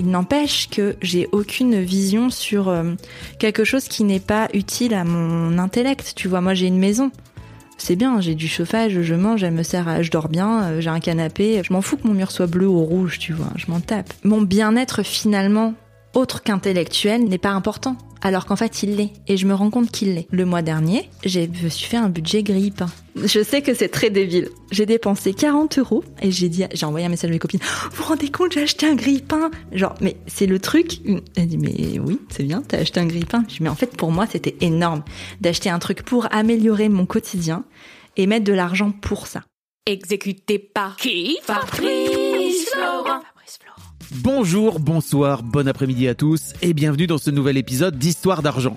Il n'empêche que j'ai aucune vision sur euh, quelque chose qui n'est pas utile à mon intellect. Tu vois, moi j'ai une maison. C'est bien, j'ai du chauffage, je mange, elle me sert je dors bien, euh, j'ai un canapé. Je m'en fous que mon mur soit bleu ou rouge, tu vois, je m'en tape. Mon bien-être finalement, autre qu'intellectuel, n'est pas important. Alors qu'en fait, il l'est. Et je me rends compte qu'il l'est. Le mois dernier, j'ai, je me suis fait un budget grille-pain. Je sais que c'est très débile. J'ai dépensé 40 euros et j'ai dit, j'ai envoyé un message à mes copines. Vous vous rendez compte, j'ai acheté un grille-pain. Genre, mais c'est le truc. Elle dit, mais oui, c'est bien, t'as acheté un grille-pain. Je dis, mais en fait, pour moi, c'était énorme d'acheter un truc pour améliorer mon quotidien et mettre de l'argent pour ça. Exécuté par qui? Fabrice Florent. Bonjour, bonsoir, bon après-midi à tous et bienvenue dans ce nouvel épisode d'Histoire d'argent.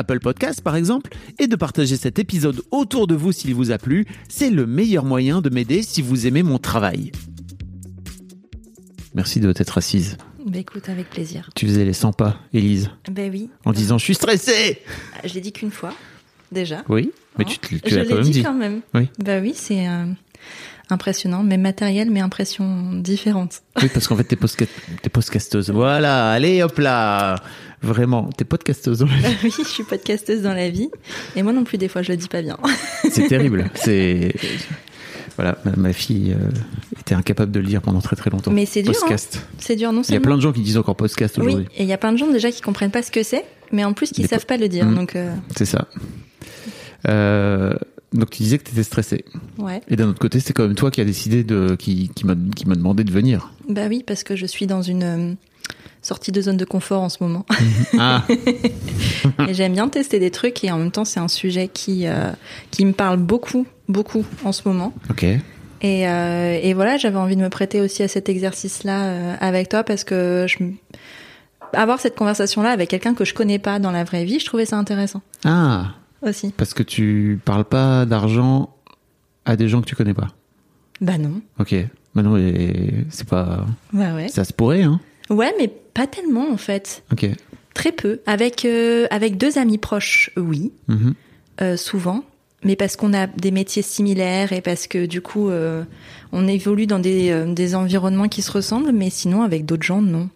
Apple Podcast par exemple, et de partager cet épisode autour de vous s'il vous a plu. C'est le meilleur moyen de m'aider si vous aimez mon travail. Merci de t'être assise. Bah écoute, avec plaisir. Tu faisais les 100 pas, Élise, Ben oui. en disant je suis stressée Je l'ai dit qu'une fois, déjà. Oui, mais Hein tu, Je l'as quand l'ai même dit dit. quand même. Oui. Bah oui, c'est euh, impressionnant, mais matériel, mais impression différente. Oui, parce qu'en fait, t'es podcasteuse. Voilà, allez hop là Vraiment, t'es podcasteuse. dans la vie. Oui, je suis podcasteuse dans la vie. Et moi non plus, des fois, je le dis pas bien. C'est terrible. C'est voilà, ma, fille euh, était incapable de le dire pendant très très longtemps. Mais c'est dur, hein. Podcast. C'est dur, non Il y a plein de gens qui disent encore podcast Oui, aujourd'hui. et il y a plein de gens déjà qui comprennent pas ce que c'est, mais en plus qui Des savent pas le dire. Mhm. Donc, euh, C'est ça. Euh, donc tu disais que t'étais stressée. ouais. Et d'un autre côté, c'est quand même toi qui as décidé de, qui, qui m'a, qui m'a demandé de venir. Bah oui, parce que je suis dans une sortie de zone de confort en ce moment. Ah, et j'aime bien tester des trucs et en même temps, c'est un sujet qui, euh, qui me parle beaucoup, beaucoup en ce moment. ok. Et, euh, et voilà, j'avais envie de me prêter aussi à cet exercice-là euh, avec toi parce que je, avoir cette conversation-là avec quelqu'un que je connais pas dans la vraie vie, je trouvais ça intéressant Ah, aussi. parce que tu parles pas d'argent à des gens que tu connais pas. Bah non. Ok. Maintenant, c'est pas. Bah ouais. Ça se pourrait, hein. Ouais, mais pas tellement en fait. Ok. Très peu. Avec, euh, avec deux amis proches, oui, Mhm. euh, souvent. Mais parce qu'on a des métiers similaires et parce que du coup, euh, on évolue dans des, des environnements qui se ressemblent, mais sinon avec d'autres gens, non.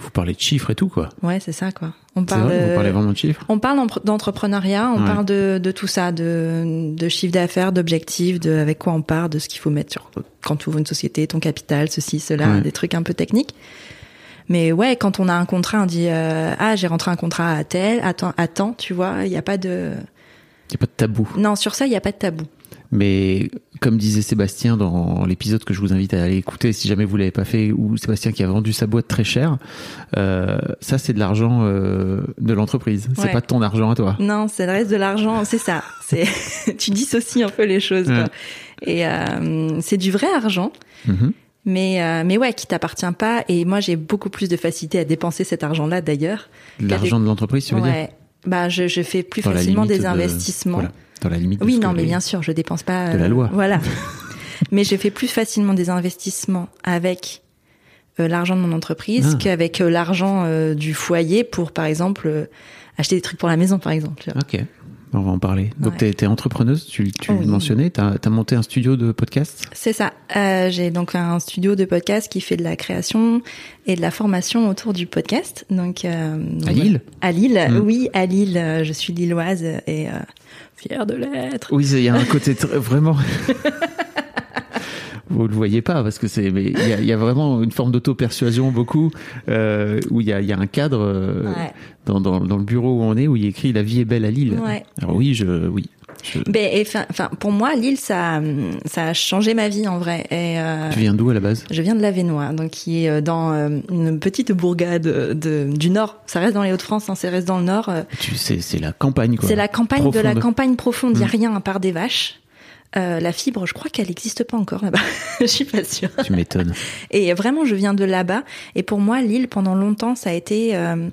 Vous parlez de chiffres et tout, quoi. Ouais, c'est ça quoi. On parle. vrai, vous parlez vraiment de chiffres On parle d'entrepreneuriat, on Ouais. parle de, de tout ça, de, de chiffre d'affaires, d'objectifs, de avec quoi on part, de ce qu'il faut mettre sur quand tu ouvres une société, ton capital, ceci, cela, Ouais. des trucs un peu techniques. Mais ouais, quand on a un contrat, on dit euh, ah j'ai rentré un contrat à tel, attends, attends, tu vois, il y a pas de Il n'y a pas de tabou. non sur ça il y a pas de tabou. Mais comme disait Sébastien dans l'épisode que je vous invite à aller écouter si jamais vous l'avez pas fait, ou Sébastien qui a vendu sa boîte très cher, euh, ça c'est de l'argent euh, de l'entreprise. C'est Ouais. pas ton argent à toi. Non, c'est le reste de l'argent, c'est ça. C'est tu dissocies un peu les choses. quoi. Et euh, c'est du vrai argent. Mhm. Mais, euh, mais ouais, qui t'appartient pas. Et moi, j'ai beaucoup plus de facilité à dépenser cet argent-là, d'ailleurs. L'argent de l'entreprise, tu veux dire? Ouais. Bah, je, je fais plus Dans facilement des de- investissements. voilà, dans la limite. Oui, non, mais les- bien sûr, je dépense pas. De la euh, loi. Voilà. mais je fais plus facilement des investissements avec euh, l'argent de mon entreprise Ah. qu'avec euh, l'argent euh, du foyer pour, par exemple, euh, acheter des trucs pour la maison, par exemple. tu vois. Ok. On va en parler. Donc, Ouais. t'es entrepreneuse, tu, tu Oui. le mentionnais, t'as as monté un studio de podcast? C'est ça. Euh, j'ai donc un studio de podcast qui fait de la création et de la formation autour du podcast. Donc euh, donc À Lille? À Lille, Mm. oui, à Lille. euh, Je suis lilloise et euh, fière de l'être. Oui, il y a un côté très- vraiment. vous le voyez pas parce que c'est, mais il y a, il y a vraiment une forme d'auto-persuasion beaucoup euh, où il y a, il y a un cadre euh, Ouais. dans, dans, dans le bureau où on est où il écrit la vie est belle à Lille. Ouais. Alors oui, je, oui. je- Ben, fin- enfin, pour moi, Lille, ça, ça a changé ma vie en vrai. Et, euh, Tu viens d'où à la base? Je viens de Lavenois, donc qui est dans une petite bourgade de, du Nord. Ça reste dans les Hauts-de-France, hein, ça reste dans le Nord. Tu sais, c'est la campagne quoi. C'est la campagne de la campagne profonde. Il y a Mm. rien à part des vaches. Euh, la fibre, je crois qu'elle n'existe pas encore là-bas. je suis pas sûre. Tu m'étonnes. Et vraiment, je viens de là-bas. Et pour moi, Lille, pendant longtemps, ça a été euh,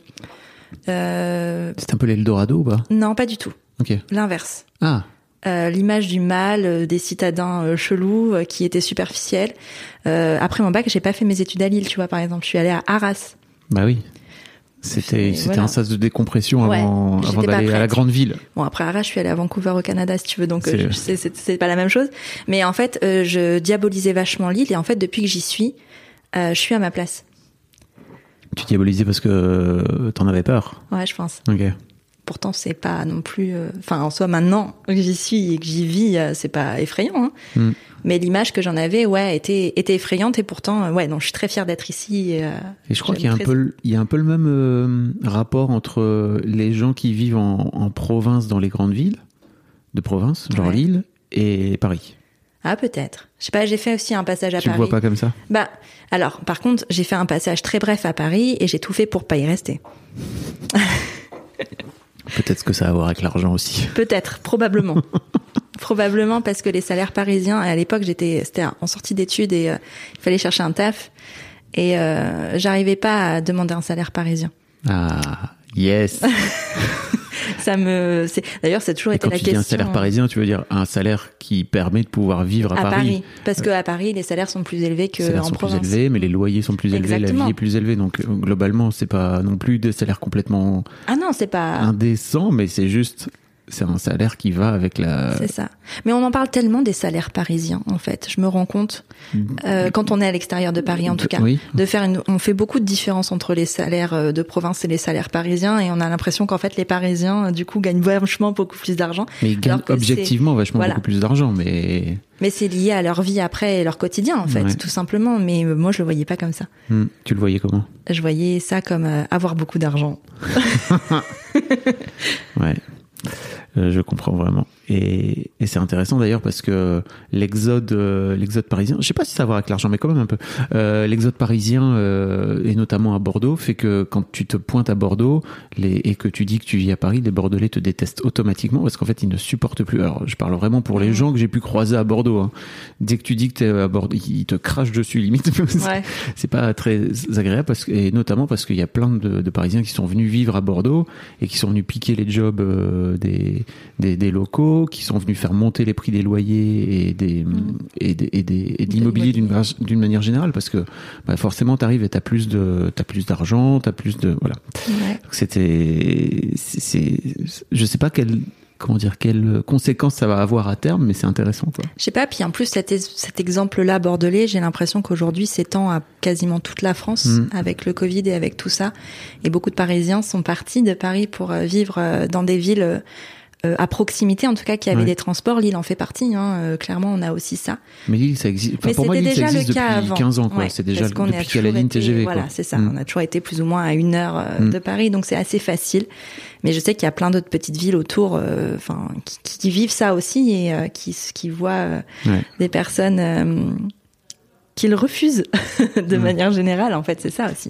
euh, C'est un peu l'Eldorado ou pas? Non, pas du tout. L'inverse. Ah, Euh, l'image du mal, euh, des citadins euh, chelous qui étaient superficiels. Après mon bac, j'ai pas fait mes études à Lille, tu vois, par exemple. Je suis allée à Arras. bah oui. C'était, voilà. un sas de décompression Ouais, avant, avant d'aller à la grande ville. Bon, après Arras, je suis allée à Vancouver au Canada, si tu veux, donc euh, C'est- pas la même chose. Mais en fait, euh, je diabolisais vachement Lille, et en fait, depuis que j'y suis, euh, je suis à ma place. Tu diabolisais parce que t'en avais peur. Ouais, je pense. Ok. Pourtant, c'est pas non plus. euh, Enfin, en soi, maintenant que j'y suis et que j'y vis, euh, c'est pas effrayant. Hein. Mm. Mais l'image que j'en avais, ouais, était, était effrayante, et pourtant, euh, ouais, non, je suis très fière d'être ici. Et, Et je crois qu'il y a un peu, le- il y a un peu le même rapport entre les gens qui vivent en, en province dans les grandes villes de province, genre Ouais. Lille, et Paris. Ah, peut-être. Je sais pas, j'ai fait aussi un passage à tu le Paris. vois pas comme ça? Bah, alors, par contre, j'ai fait un passage très bref à Paris et j'ai tout fait pour pas y rester. Peut-être que ça a à voir avec l'argent aussi. Peut-être, probablement. probablement parce que les salaires parisiens, à l'époque, j'étais, c'était en sortie d'études et euh, il fallait chercher un taf. Et euh, j'arrivais pas à demander un salaire parisien. Ah, yes. Ça me, c'est, d'ailleurs, c'est toujours Et été quand la tu dis question. un salaire euh, parisien, tu veux dire un salaire qui permet de pouvoir vivre à, à Paris. Parce que à Paris, les salaires sont plus élevés que Les salaires en sont province. plus élevés, mais les loyers sont plus élevés, la vie est plus élevée. Donc euh, globalement, c'est pas non plus des salaires complètement Ah non, c'est pas. indécents, mais c'est juste, c'est un salaire qui va avec la. C'est ça. Mais on en parle tellement des salaires parisiens, en fait. Je me rends compte, euh, quand on est à l'extérieur de Paris, en tout cas, Oui. de faire une. On fait beaucoup de différence entre les salaires euh, de province et les salaires parisiens, et on a l'impression qu'en fait, les Parisiens, euh, du coup, gagnent vachement beaucoup plus d'argent. Mais ils gagnent objectivement vachement voilà. beaucoup plus d'argent, mais Mais c'est lié à leur vie après et leur quotidien, en fait, Ouais. tout simplement. Mais euh, moi, je le voyais pas comme ça. Hmm, tu le voyais comment? Je voyais ça comme euh, avoir beaucoup d'argent. Ouais. Euh, je comprends vraiment. Et, et c'est intéressant d'ailleurs parce que l'exode, euh, l'exode parisien, je sais pas si ça a à voir avec l'argent, mais quand même un peu. Euh, l'exode parisien euh, et notamment à Bordeaux fait que quand tu te pointes à Bordeaux les, et que tu dis que tu vis à Paris, les Bordelais te détestent automatiquement parce qu'en fait ils ne supportent plus. Alors je parle vraiment pour les gens que j'ai pu croiser à Bordeaux. Hein. Dès que tu dis que t'es à Bordeaux, ils te crachent dessus limite. Ouais. c'est pas très agréable parce que, et notamment parce qu'il y a plein de, de Parisiens qui sont venus vivre à Bordeaux et qui sont venus piquer les jobs des, des, des locaux, qui sont venus faire monter les prix des loyers et des et des, et des- et de l'immobilier d'une manière générale parce que bah, forcément t'arrives et t'as plus de t'as plus d'argent, t'as plus de voilà. Ouais. C'était je sais pas quelle comment dire quelles conséquences ça va avoir à terme, mais c'est intéressant quoi. Je sais pas, puis en plus cet, cet exemple-là bordelais, j'ai l'impression qu'aujourd'hui s'étend à quasiment toute la France Mm. avec le Covid et avec tout ça. Et beaucoup de Parisiens sont partis de Paris pour euh, vivre euh, dans des villes euh, à proximité, en tout cas qui avaient Ouais. des transports. Lille en fait partie, hein, euh, clairement on a aussi ça. Mais Lille, ça existe. Enfin, Mais pour moi, c'était Lille, déjà ça le cas depuis avant. 15 ans. Ouais, c'est déjà depuis qu'il y a la ligne été- TGV, quoi. Voilà, c'est ça. Mm. On a toujours été plus ou moins à une heure euh, Mm. de Paris, donc c'est assez facile. Mais je sais qu'il y a plein d'autres petites villes autour, enfin, qui, qui vivent ça aussi et qui, qui voient Ouais. des personnes qu'ils refusent de Mm. manière générale. En fait, c'est ça aussi.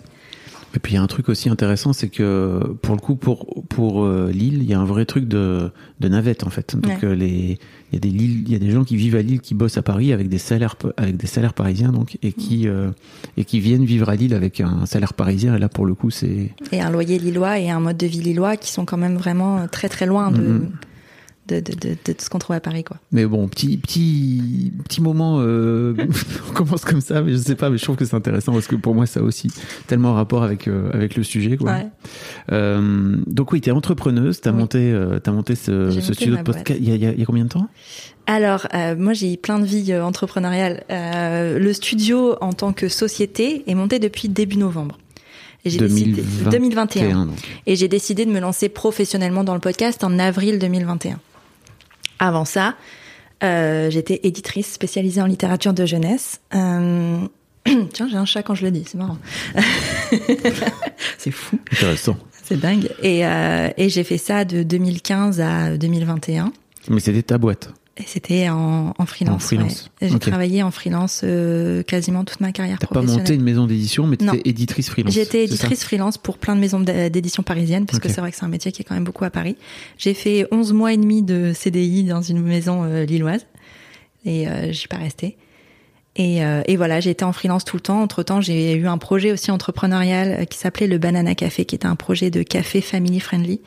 Et puis il y a un truc aussi intéressant, c'est que pour le coup, pour pour euh, Lille, il y a un vrai truc de de navette en fait. Donc Ouais. euh, les il y a des Lille, il y a des gens qui vivent à Lille, qui bossent à Paris avec des salaires avec des salaires parisiens donc et qui euh, et qui viennent vivre à Lille avec un salaire parisien. Et là pour le coup, c'est Et un loyer lillois et un mode de vie lillois qui sont quand même vraiment très très loin de, Mhm. De, de, de, de ce qu'on trouve à Paris, quoi. mais bon petit petit petit moment. Euh, on commence comme ça, mais je sais pas, mais je trouve que c'est intéressant parce que pour moi ça a aussi tellement rapport avec euh, avec le sujet quoi. Ouais. Euh, donc oui, tu es entrepreneuse, tu as Oui. monté, t'as monté ce, J'ai ce monté studio de podcast il y, a, il y a- il y a combien de temps? Alors, euh, moi, j'ai eu plein de vie euh, entrepreneuriale. Euh, le studio, en tant que société, est monté depuis début novembre. Et j'ai décidé 2021. 2021. donc. Et j'ai décidé de me lancer professionnellement dans le podcast en avril 2021. Avant ça, Euh, J'étais éditrice spécialisée en littérature de jeunesse. Euh, Tiens, j'ai un chat quand je le dis, c'est marrant. c'est fou, Intéressant. c'est dingue. Et, euh, et j'ai fait ça de 2015 à 2021. Mais c'était ta boîte. C'était en, en freelance. En freelance, ouais. J'ai travaillé en freelance euh, quasiment toute ma carrière T'as pas monté une maison d'édition, mais t'étais éditrice freelance. J'étais éditrice freelance pour plein de maisons d'édition parisiennes, parce que c'est vrai que c'est un métier qui est quand même beaucoup à Paris. J'ai fait 11 mois et demi de CDI dans une maison euh, lilloise, et euh, j'y suis pas restée. Et, euh, et voilà, j'ai été en freelance tout le temps. Entre temps, j'ai eu un projet aussi entrepreneurial euh, qui s'appelait le Banana Café, qui était un projet de café family friendly,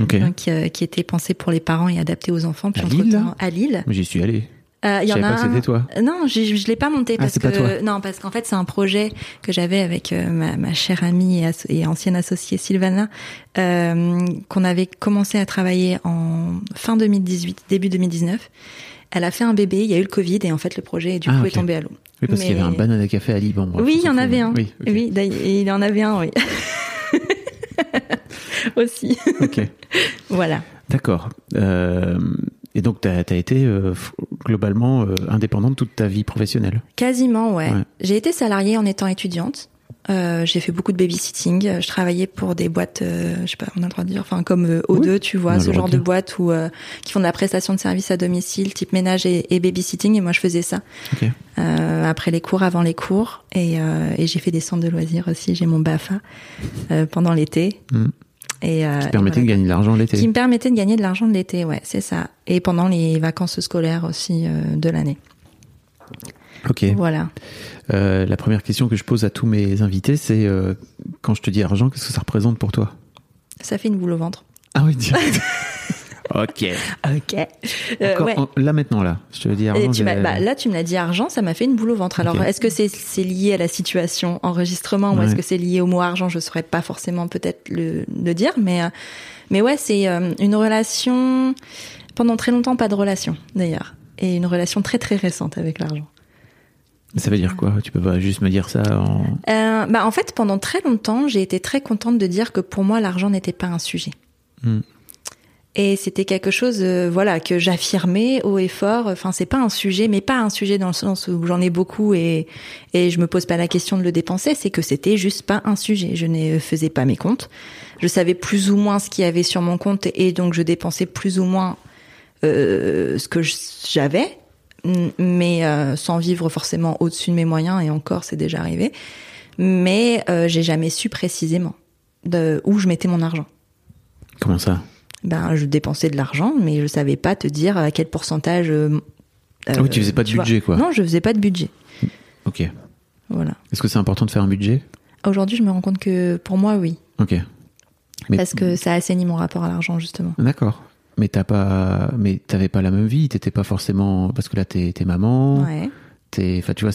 Ok. donc, euh, qui était pensé pour les parents et adapté aux enfants. Puis À entre-temps- Lille, là à Lille. J'y suis allé. Euh, il y en a pas que un- c'était toi. Euh, Non, je, je l'ai pas monté Ah, parce que toi. non parce qu'en fait c'est un projet que j'avais avec euh, ma, ma chère amie et, asso- et ancienne associée Sylvana euh, qu'on avait commencé à travailler en fin 2018 début 2019. Elle a fait un bébé, il y a eu le Covid et en fait le projet du Ah, coup est tombé à l'eau. Oui, parce qu'il y avait un banana café à Liban. bref, oui, il y en avait un. Oui, il en avait un, oui. Aussi. Ok. voilà. D'accord. Euh, et donc, tu as, été euh, globalement euh, indépendante toute ta vie professionnelle? Quasiment, ouais. Ouais. J'ai été salariée en étant étudiante. Euh, j'ai fait beaucoup de babysitting. Euh, Je travaillais pour des boîtes, euh, je sais pas, on a le droit de dire, enfin comme euh, O2, Oui, tu vois, ce genre de boîtes où qui font de la prestation de services à domicile, type ménage et, et babysitting. Et moi, je faisais ça après les cours, avant les cours, et, et j'ai fait des centres de loisirs aussi. J'ai mon Bafa pendant l'été. Mm. Et, Qui et permettait voilà. de gagner de l'argent l'été. Qui me permettait de gagner de l'argent de l'été, ouais, c'est ça. Et pendant les vacances scolaires aussi de l'année. Ok. Voilà. Euh, la première question que je pose à tous mes invités, c'est euh, quand je te dis argent, qu'est-ce que ça représente pour toi? Ça fait une boule au ventre. Ah oui, direct. ok. Ok. Euh, Encore, ouais. en- là maintenant, là. Je te dis argent. tu bah, là, tu me l'as dit argent, ça m'a fait une boule au ventre. Alors, est-ce que c'est lié à la situation enregistrement ou est-ce que c'est lié au mot argent? Je saurais pas forcément peut-être le, le dire, mais mais ouais, c'est euh, une relation pendant très longtemps pas de relation d'ailleurs, et une relation très très récente avec l'argent. Ça veut dire quoi? Tu peux pas juste me dire ça en. Euh, bah en fait, pendant très longtemps, j'ai été très contente de dire que pour moi, l'argent n'était pas un sujet. Hmm. Et c'était quelque chose, euh, voilà, que j'affirmais haut et fort. Enfin, c'est pas un sujet, mais pas un sujet dans le sens où j'en ai beaucoup et et je me pose pas la question de le dépenser. C'est que c'était juste pas un sujet. Je ne faisais pas mes comptes. Je savais plus ou moins ce qu'il y avait sur mon compte et donc je dépensais plus ou moins euh, ce que j'avais, mais euh, sans vivre forcément au-dessus de mes moyens. Et encore, c'est déjà arrivé. Mais euh, j'ai jamais su précisément de où je mettais mon argent Comment ça? Ben je dépensais de l'argent, mais je savais pas te dire à quel pourcentage. euh, Ah oui, tu faisais pas de vois. budget, quoi. Non, je faisais pas de budget. Ok. Est-ce Voilà. que c'est important de faire un budget? Aujourd'hui, je me rends compte que pour moi, oui, Ok. Mais- parce que ça assainit mon rapport à l'argent justement. D'accord. Mais t'as pas, mais t'avais pas la même vie. T'étais pas forcément parce que là t'es maman. Ouais. T'es, enfin tu vois,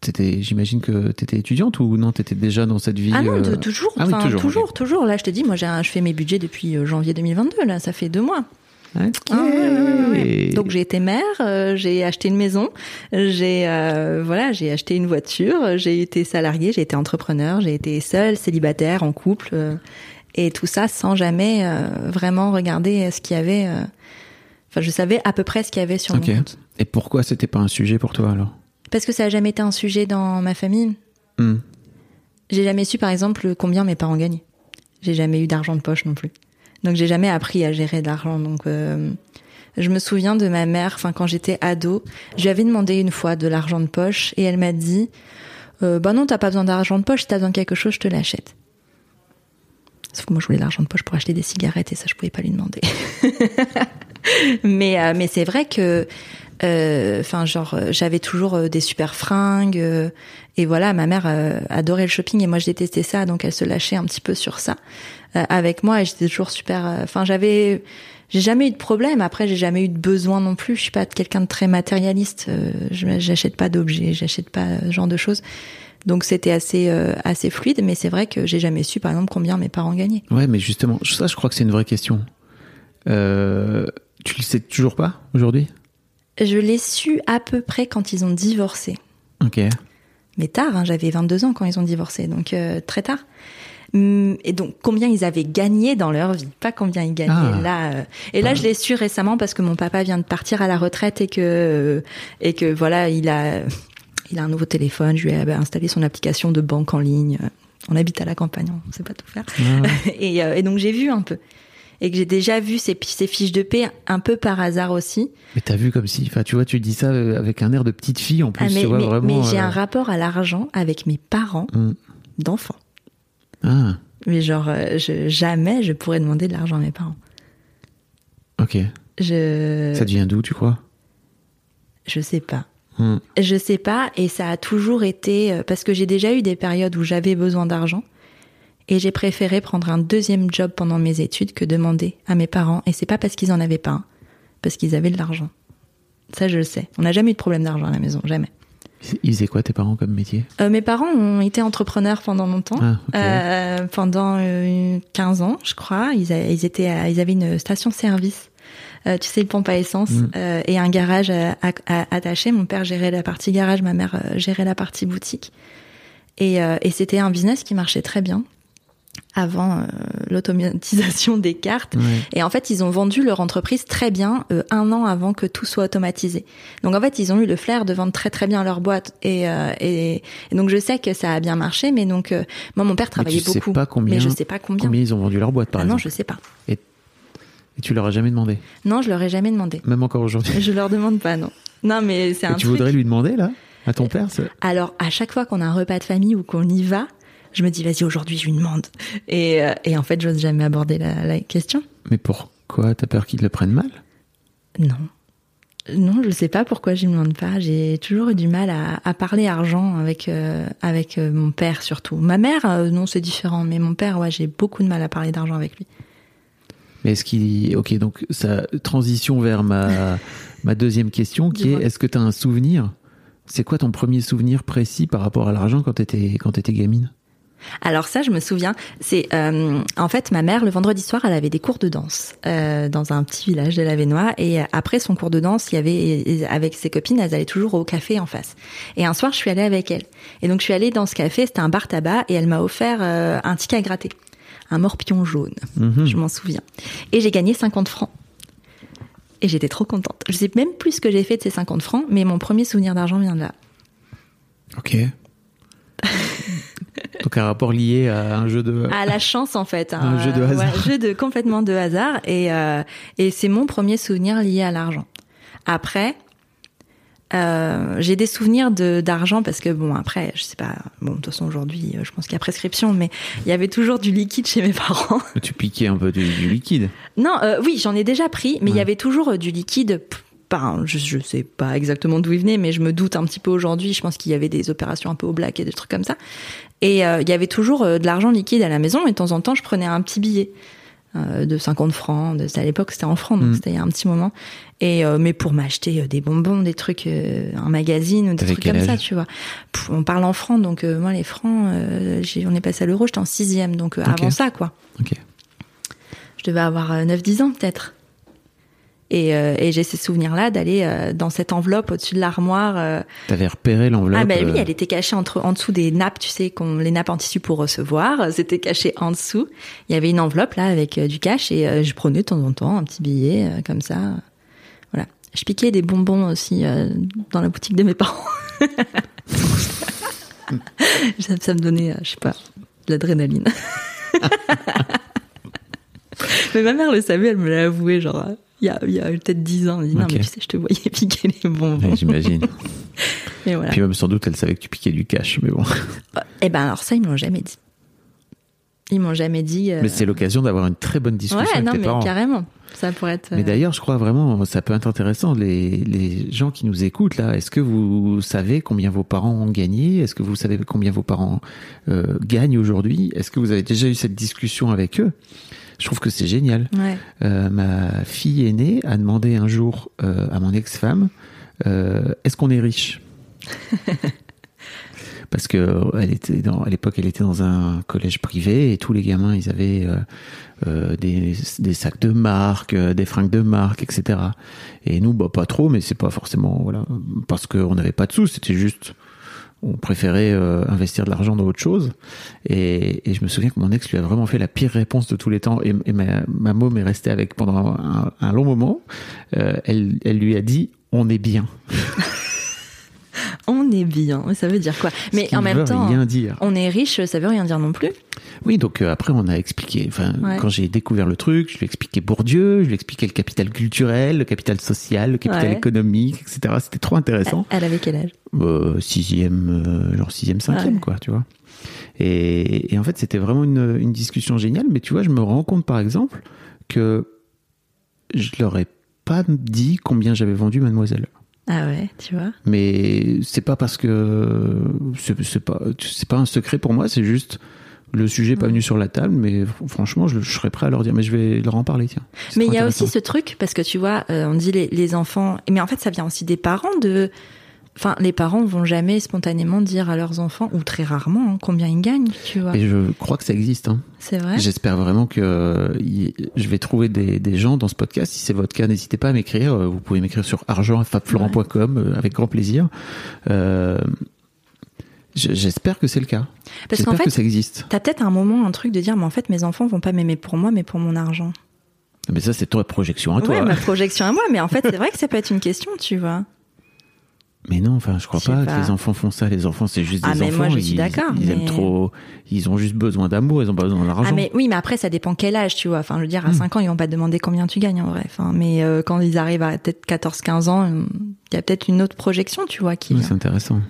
t'étais, j'imagine que t'étais étudiante ou non T'étais déjà dans cette vie. Ah non, euh, de- toujours, Ah oui, toujours, toujours, toujours, Là, je te dis, moi, je fais mes budgets depuis euh, janvier 2022. Là, ça fait deux mois. Ah, ouais, ouais, ouais, ouais. Donc j'ai été mère, euh, j'ai acheté une maison, j'ai euh, voilà, j'ai acheté une voiture, j'ai été salariée, j'ai été entrepreneur, j'ai été seule, célibataire, en couple, euh, et tout ça sans jamais euh, vraiment regarder ce qu'il y avait. euh, Enfin, je savais à peu près ce qu'il y avait sur Ok. mon compte. Et pourquoi c'était pas un sujet pour toi alors? Parce que ça a jamais été un sujet dans ma famille. Hmm. J'ai jamais su, par exemple, combien mes parents gagnaient. J'ai jamais eu d'argent de poche non plus. Donc j'ai jamais appris à gérer de l'argent. Donc euh, je me souviens de ma mère, enfin quand j'étais ado, je lui avais demandé une fois de l'argent de poche et elle m'a dit euh, bah non t'as pas besoin d'argent de poche, si t'as besoin de quelque chose je te l'achète. Sauf que moi je voulais l'argent de poche pour acheter des cigarettes et ça je pouvais pas lui demander. mais euh, mais c'est vrai que euh, enfin genre euh, j'avais toujours euh, des super fringues euh, et voilà ma mère euh, adorait le shopping et moi je détestais ça donc elle se lâchait un petit peu sur ça avec moi et j'étais toujours super enfin j'avais j'ai jamais eu de problème. Après j'ai jamais eu de besoin non plus. Je suis pas quelqu'un de très matérialiste euh, j'achète pas d'objets j'achète pas ce genre de choses donc c'était assez euh, assez fluide mais c'est vrai que j'ai jamais su par exemple combien mes parents gagnaient Ouais, mais justement, ça, je crois que c'est une vraie question. Euh, tu le sais toujours pas aujourd'hui? Je l'ai su à peu près quand ils ont divorcé Ok. mais tard, hein, j'avais 22 ans quand ils ont divorcé, donc euh, très tard. Hum, Et donc, combien ils avaient gagné dans leur vie, pas combien ils gagnaient Ah. là. euh. Et là, je l'ai su récemment parce que mon papa vient de partir à la retraite et que et que voilà, il a il a un nouveau téléphone. Je lui ai installé son application de banque en ligne. On habite à la campagne, on sait pas tout faire. et, euh, et donc j'ai vu un peu et que j'ai déjà vu ces, ces fiches de paix un peu par hasard aussi. Mais t'as vu comme si, enfin, tu vois, tu dis ça euh, avec un air de petite fille en plus, Ah, mais tu vois mais- vraiment. mais j'ai euh, un rapport à l'argent avec mes parents Mm. d'enfants. Ah, Mais genre, je, jamais je pourrais demander de l'argent à mes parents. ok. Je, Ça devient d'où, tu crois? Je sais pas. Hmm. Je sais pas, et ça a toujours été euh, parce que j'ai déjà eu des périodes où j'avais besoin d'argent, et j'ai préféré prendre un deuxième job pendant mes études que demander à mes parents. Et c'est pas parce qu'ils en avaient pas, un, parce qu'ils avaient de l'argent. Ça, je le sais. On n'a jamais eu de problème d'argent à la maison, jamais. Ils faisaient quoi tes parents comme métier? Euh, mes parents ont été entrepreneurs pendant longtemps, Ah. Euh, pendant euh, 15 ans, je crois. Ils, a- ils étaient, à- ils avaient une station-service, euh, tu sais, le pompe à essence, Mm. euh, et un garage à- à- à- attaché. Mon père gérait la partie garage, ma mère euh, gérait la partie boutique. Et, euh, et c'était un business qui marchait très bien avant euh, l'automatisation des cartes. Ouais. Et en fait, ils ont vendu leur entreprise très bien euh, un an avant que tout soit automatisé. Donc en fait, ils ont eu le flair de vendre très très bien leur boîte. Et, euh, et, et donc je sais que ça a bien marché, mais donc euh, moi mon père Mais travaillait tu sais beaucoup. pas combien, mais je sais pas combien. combien ils ont vendu leur boîte, par ah non, exemple. je sais pas. Et tu leur as jamais demandé, Non, je leur ai jamais demandé. même encore aujourd'hui. Je leur demande pas, non. Non, mais c'est Et un tu truc. voudrais lui demander là, à ton père ça Alors, à chaque fois qu'on a un repas de famille ou qu'on y va, je me dis, vas-y, aujourd'hui, je lui demande. Et, euh, et en fait, j'ose jamais aborder la, la question. Mais pourquoi T'as peur qu'ils le prennent mal? Non. Non, je sais pas pourquoi je lui demande pas. J'ai toujours eu du mal à, à parler argent avec euh, avec euh, mon père surtout. Ma mère, euh, non, c'est différent, mais mon père, ouais, j'ai beaucoup de mal à parler d'argent avec lui. Mais est-ce qu'il. Ok, donc ça transition vers ma, ma deuxième question qui est est-ce que tu as un souvenir? C'est quoi ton premier souvenir précis par rapport à l'argent quand t'étais quand t'étais gamine? Alors ça, je me souviens. C'est euh, en fait ma mère le vendredi soir, elle avait des cours de danse euh, dans un petit village de l'Avenois. Et après son cours de danse, il y avait avec ses copines, elles allaient toujours au café en face. Et un soir, je suis allée avec elle. Et donc je suis allée dans ce café. C'était un bar tabac et elle m'a offert euh, un ticket à gratter, un morpion jaune. Mhm. Je m'en souviens. Et j'ai gagné 50 francs. Et j'étais trop contente. Je sais même plus ce que j'ai fait de ces 50 francs, mais mon premier souvenir d'argent vient de là. Ok. donc un rapport lié à un jeu de. à la chance en fait Un jeu de hasard. ouais, jeu de complètement de hasard et euh, et c'est mon premier souvenir lié à l'argent après euh, j'ai des souvenirs de d'argent parce que bon après je sais pas bon de toute façon aujourd'hui euh, je pense qu'il y a prescription mais il y avait toujours du liquide chez mes parents Tu piquais un peu du, du liquide. non euh, oui j'en ai déjà pris mais il y avait toujours euh, du liquide pas, je, je sais pas exactement d'où il venait, mais je me doute un petit peu aujourd'hui. Je pense qu'il y avait des opérations un peu au black et des trucs comme ça. Et euh, il y avait toujours de l'argent liquide à la maison. Et de temps en temps, je prenais un petit billet euh, de 50 francs. De, à l'époque, c'était en francs, donc Mm. c'était il y a un petit moment. Et euh, mais pour m'acheter euh, des bonbons, des trucs, euh, un magazine des trucs comme ça, tu vois. On parle en francs, donc euh, moi les francs, on est passé à l'euro. J'étais en sixième, donc avant ça, quoi. Ok. Je devais avoir euh, 9-10 ans peut-être. Et, euh, et j'ai ces souvenirs-là d'aller euh, dans cette enveloppe au-dessus de l'armoire. euh. T'avais repéré l'enveloppe. Ah bah oui, elle était cachée entre, en dessous des nappes, tu sais, qu'on, les nappes en tissu pour recevoir. C'était caché en dessous. Il y avait une enveloppe là avec du cash et je prenais de temps en temps un petit billet comme ça. Je piquais des bonbons aussi euh, dans la boutique de mes parents. ça, ça me donnait, euh, je sais pas, de l'adrénaline. Mais ma mère le savait, elle me l'a avoué, genre, il y a, il y a peut-être 10 ans. Elle dit, non, mais tu sais, je te voyais piquer les bonbons. ouais, J'imagine. Voilà. Puis même sans doute, elle savait que tu piquais du cash, mais bon. Eh ben, alors ça, ils me l'ont jamais dit. Ils m'ont jamais dit. euh, Mais c'est l'occasion d'avoir une très bonne discussion Ouais, avec non, tes mais parents. carrément. Ça pourrait être. Mais euh, d'ailleurs, je crois vraiment, ça peut être intéressant, les, les gens qui nous écoutent là, est-ce que vous savez combien vos parents ont gagné? Est-ce que vous savez combien vos parents euh, gagnent aujourd'hui? Est-ce que vous avez déjà eu cette discussion avec eux? Je trouve que c'est génial. Ouais. Euh, ma fille aînée a demandé un jour à mon ex-femme, est-ce qu'on est riche? Parce que euh, elle était dans, à l'époque, elle était dans un collège privé et tous les gamins, ils avaient euh, euh, des, des sacs de marque, euh, des fringues de marque, etc. Et nous, bah pas trop, mais c'est pas forcément voilà parce qu'on n'avait pas de sous, c'était juste on préférait euh, investir de l'argent dans autre chose. Et, et je me souviens que mon ex lui a vraiment fait la pire réponse de tous les temps. Et, ma, ma môme est restée avec pendant un, un long moment. Euh, elle, elle lui a dit on est bien. On est bien. Ça veut dire quoi? Mais en même temps, dire. on est riche, ça veut rien dire non plus. Oui, donc euh, après on a expliqué. Enfin, Ouais. quand j'ai découvert le truc, je lui ai expliqué Bourdieu, je lui ai expliqué le capital culturel, le capital social, le capital Ouais. économique, etc. C'était trop intéressant. Elle avait quel âge? Euh, sixième, euh, genre sixième, cinquième, Ouais. quoi, tu vois. Et, et en fait, c'était vraiment une, une discussion géniale. Mais tu vois, je me rends compte, par exemple, que je leur ai pas dit combien j'avais vendu Mademoiselle. Ah ouais, tu vois. Mais c'est pas parce que c'est pas c'est pas un secret pour moi. C'est juste le sujet est pas venu sur la table. Mais fr- franchement, je, je serais prêt à leur dire. Mais je vais leur en parler, tiens. Mais il y a aussi ce truc, parce que tu vois, euh, on dit les, les enfants, mais en fait, ça vient aussi des parents de. Enfin, les parents vont jamais spontanément dire à leurs enfants, ou très rarement, hein, combien ils gagnent, tu vois. Et je crois que ça existe. Hein. C'est vrai. J'espère vraiment que euh, je vais trouver des, des gens dans ce podcast. Si c'est votre cas, n'hésitez pas à m'écrire. Euh, Vous pouvez m'écrire sur argent@fabflorent.com euh, avec grand plaisir. Euh, J'espère que c'est le cas. Parce qu'en J'espère fait, que ça existe. T'as peut-être un moment, un truc de dire, mais en fait, mes enfants vont pas m'aimer pour moi, mais pour mon argent. Mais ça, c'est toi projection à toi. Ouais, ma projection à moi, mais en fait, c'est vrai que ça peut être une question, tu vois. Mais non, enfin, je crois pas, pas. que les enfants font ça. Les enfants, c'est juste Ah, des mais enfants. moi, je suis ils, d'accord, Ils aiment trop. Ils ont juste besoin d'amour. Ils ont pas besoin d'argent. Ah, mais oui, mais après, ça dépend quel âge, tu vois. Enfin, je veux dire, à 5 ans, ils vont pas te demander combien tu gagnes, en vrai. Enfin, mais euh, quand ils arrivent à peut-être 14, 15 ans, il y a peut-être une autre projection, tu vois, qui vient. c'est intéressant.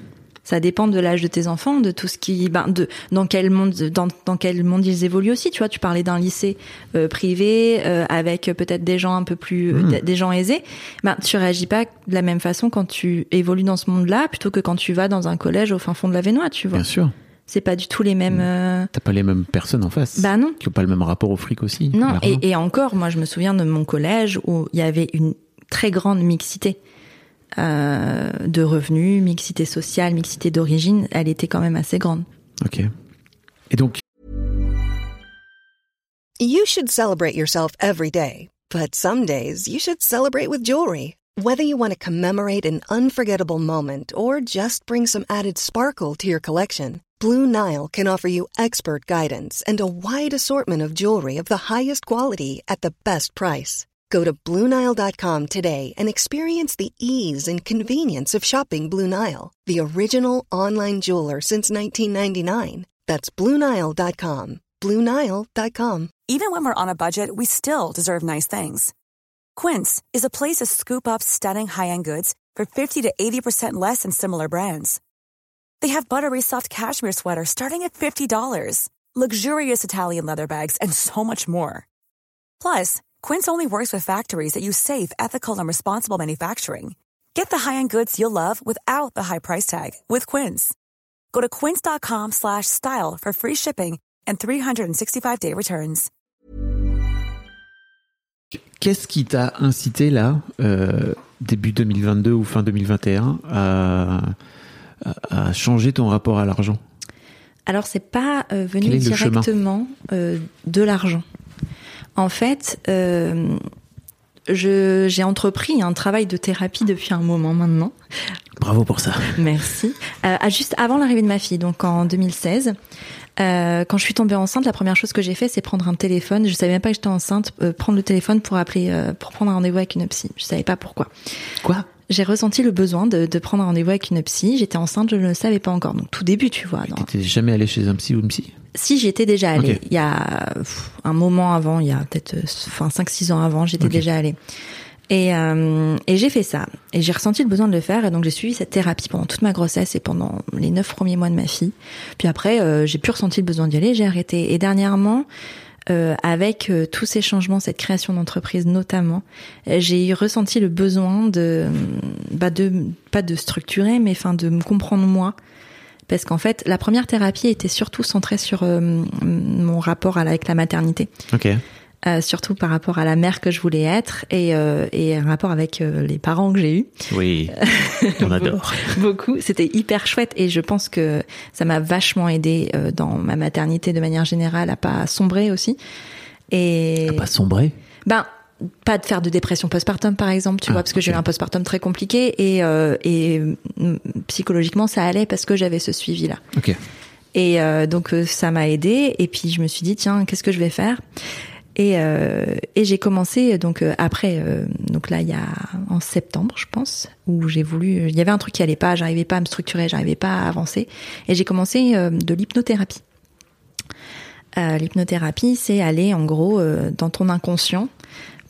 Ça dépend de l'âge de tes enfants, de tout ce qui, ben, de dans quel monde, dans, dans quel monde ils évoluent aussi. Tu vois, tu parlais d'un lycée euh, privé euh, avec peut-être des gens un peu plus, euh, Mm. d- des gens aisés. Ben, tu réagis pas de la même façon quand tu évolues dans ce monde-là, plutôt que quand tu vas dans un collège au fin fond de la Vénois. Tu vois, Bien sûr. c'est pas du tout les mêmes. euh, T'as pas les mêmes personnes en face. Bah non. Qui ont pas le même rapport au fric aussi. Non, et encore, moi, je me souviens de mon collège où il y avait une très grande mixité euh, de revenus, mixité sociale, mixité d'origine. Elle était quand même assez grande. Ok. Et donc, You should celebrate yourself every day, but some days you should celebrate with jewelry. Whether you want to commemorate an unforgettable moment or just bring some added sparkle to your collection, Blue Nile can offer you expert guidance and a wide assortment of jewelry of the highest quality at the best price. Go to BlueNile.com today and experience the ease and convenience of shopping Blue Nile, the original online jeweler since 1999. That's BlueNile.com. BlueNile.com. Even when we're on a budget, we still deserve nice things. Quince is a place to scoop up stunning high-end goods for 50 to 80% less than similar brands. They have buttery soft cashmere sweaters starting at $50, luxurious Italian leather bags, and so much more. Plus, Quince only works with factories that use safe, ethical, and responsible manufacturing. Get the high-end goods you'll love without the high price tag with Quince. Go to quince.com slash style for free shipping and 365-day returns. qu'est-ce qui t'a incité là, euh, début 2022 ou fin 2021, à, à- changer ton rapport à l'argent? Alors, c'est pas euh, venu directement euh, de l'argent. En fait, euh, j'ai entrepris un travail de thérapie depuis un moment maintenant. Bravo pour ça. Merci. Euh, juste avant l'arrivée de ma fille, donc en 2016, euh, quand je suis tombée enceinte, la première chose que j'ai fait, c'est prendre un téléphone. Je savais même pas que j'étais enceinte. euh, prendre le téléphone pour appeler, pour prendre un rendez-vous avec une psy. Je savais pas pourquoi. Quoi? J'ai ressenti le besoin de, de prendre un rendez-vous avec une psy. J'étais enceinte, je ne le savais pas encore. Donc tout début, tu vois. dans- T'étais jamais allé chez un psy ou une psy? Si j'y étais déjà allée, il y a pff, un moment avant, il y a peut-être euh, enfin 5-6 ans avant, j'étais déjà allée. Et, euh, et j'ai fait ça. Et j'ai ressenti le besoin de le faire. Et donc j'ai suivi cette thérapie pendant toute ma grossesse et pendant les neuf premiers mois de ma fille. Puis après, euh, j'ai plus ressenti le besoin d'y aller, j'ai arrêté. Et dernièrement, euh, avec euh, tous ces changements, cette création d'entreprise notamment, euh, j'ai ressenti le besoin de, bah de, pas de structurer, mais enfin de me comprendre moi. Parce qu'en fait, la première thérapie était surtout centrée sur euh, mon rapport avec la maternité, Ok. Euh, surtout par rapport à la mère que je voulais être et, euh, et un rapport avec euh, les parents que j'ai eus. Oui, on adore. Beaucoup, c'était hyper chouette et je pense que ça m'a vachement aidé euh, dans ma maternité de manière générale à pas sombrer aussi. Et Pas sombrer? Ben pas de faire de dépression postpartum par exemple, tu Ah, vois, parce que j'ai eu un postpartum très compliqué et, euh, et mm, psychologiquement ça allait parce que j'avais ce suivi là. Ok. Et euh, donc ça m'a aidé. Et puis je me suis dit tiens qu'est-ce que je vais faire? Et, euh, et j'ai commencé donc euh, après euh, donc là il y a en septembre je pense où j'ai voulu il y avait un truc qui allait pas j'arrivais pas à me structurer j'arrivais pas à avancer et j'ai commencé de l'hypnothérapie. L'hypnothérapie c'est aller en gros dans ton inconscient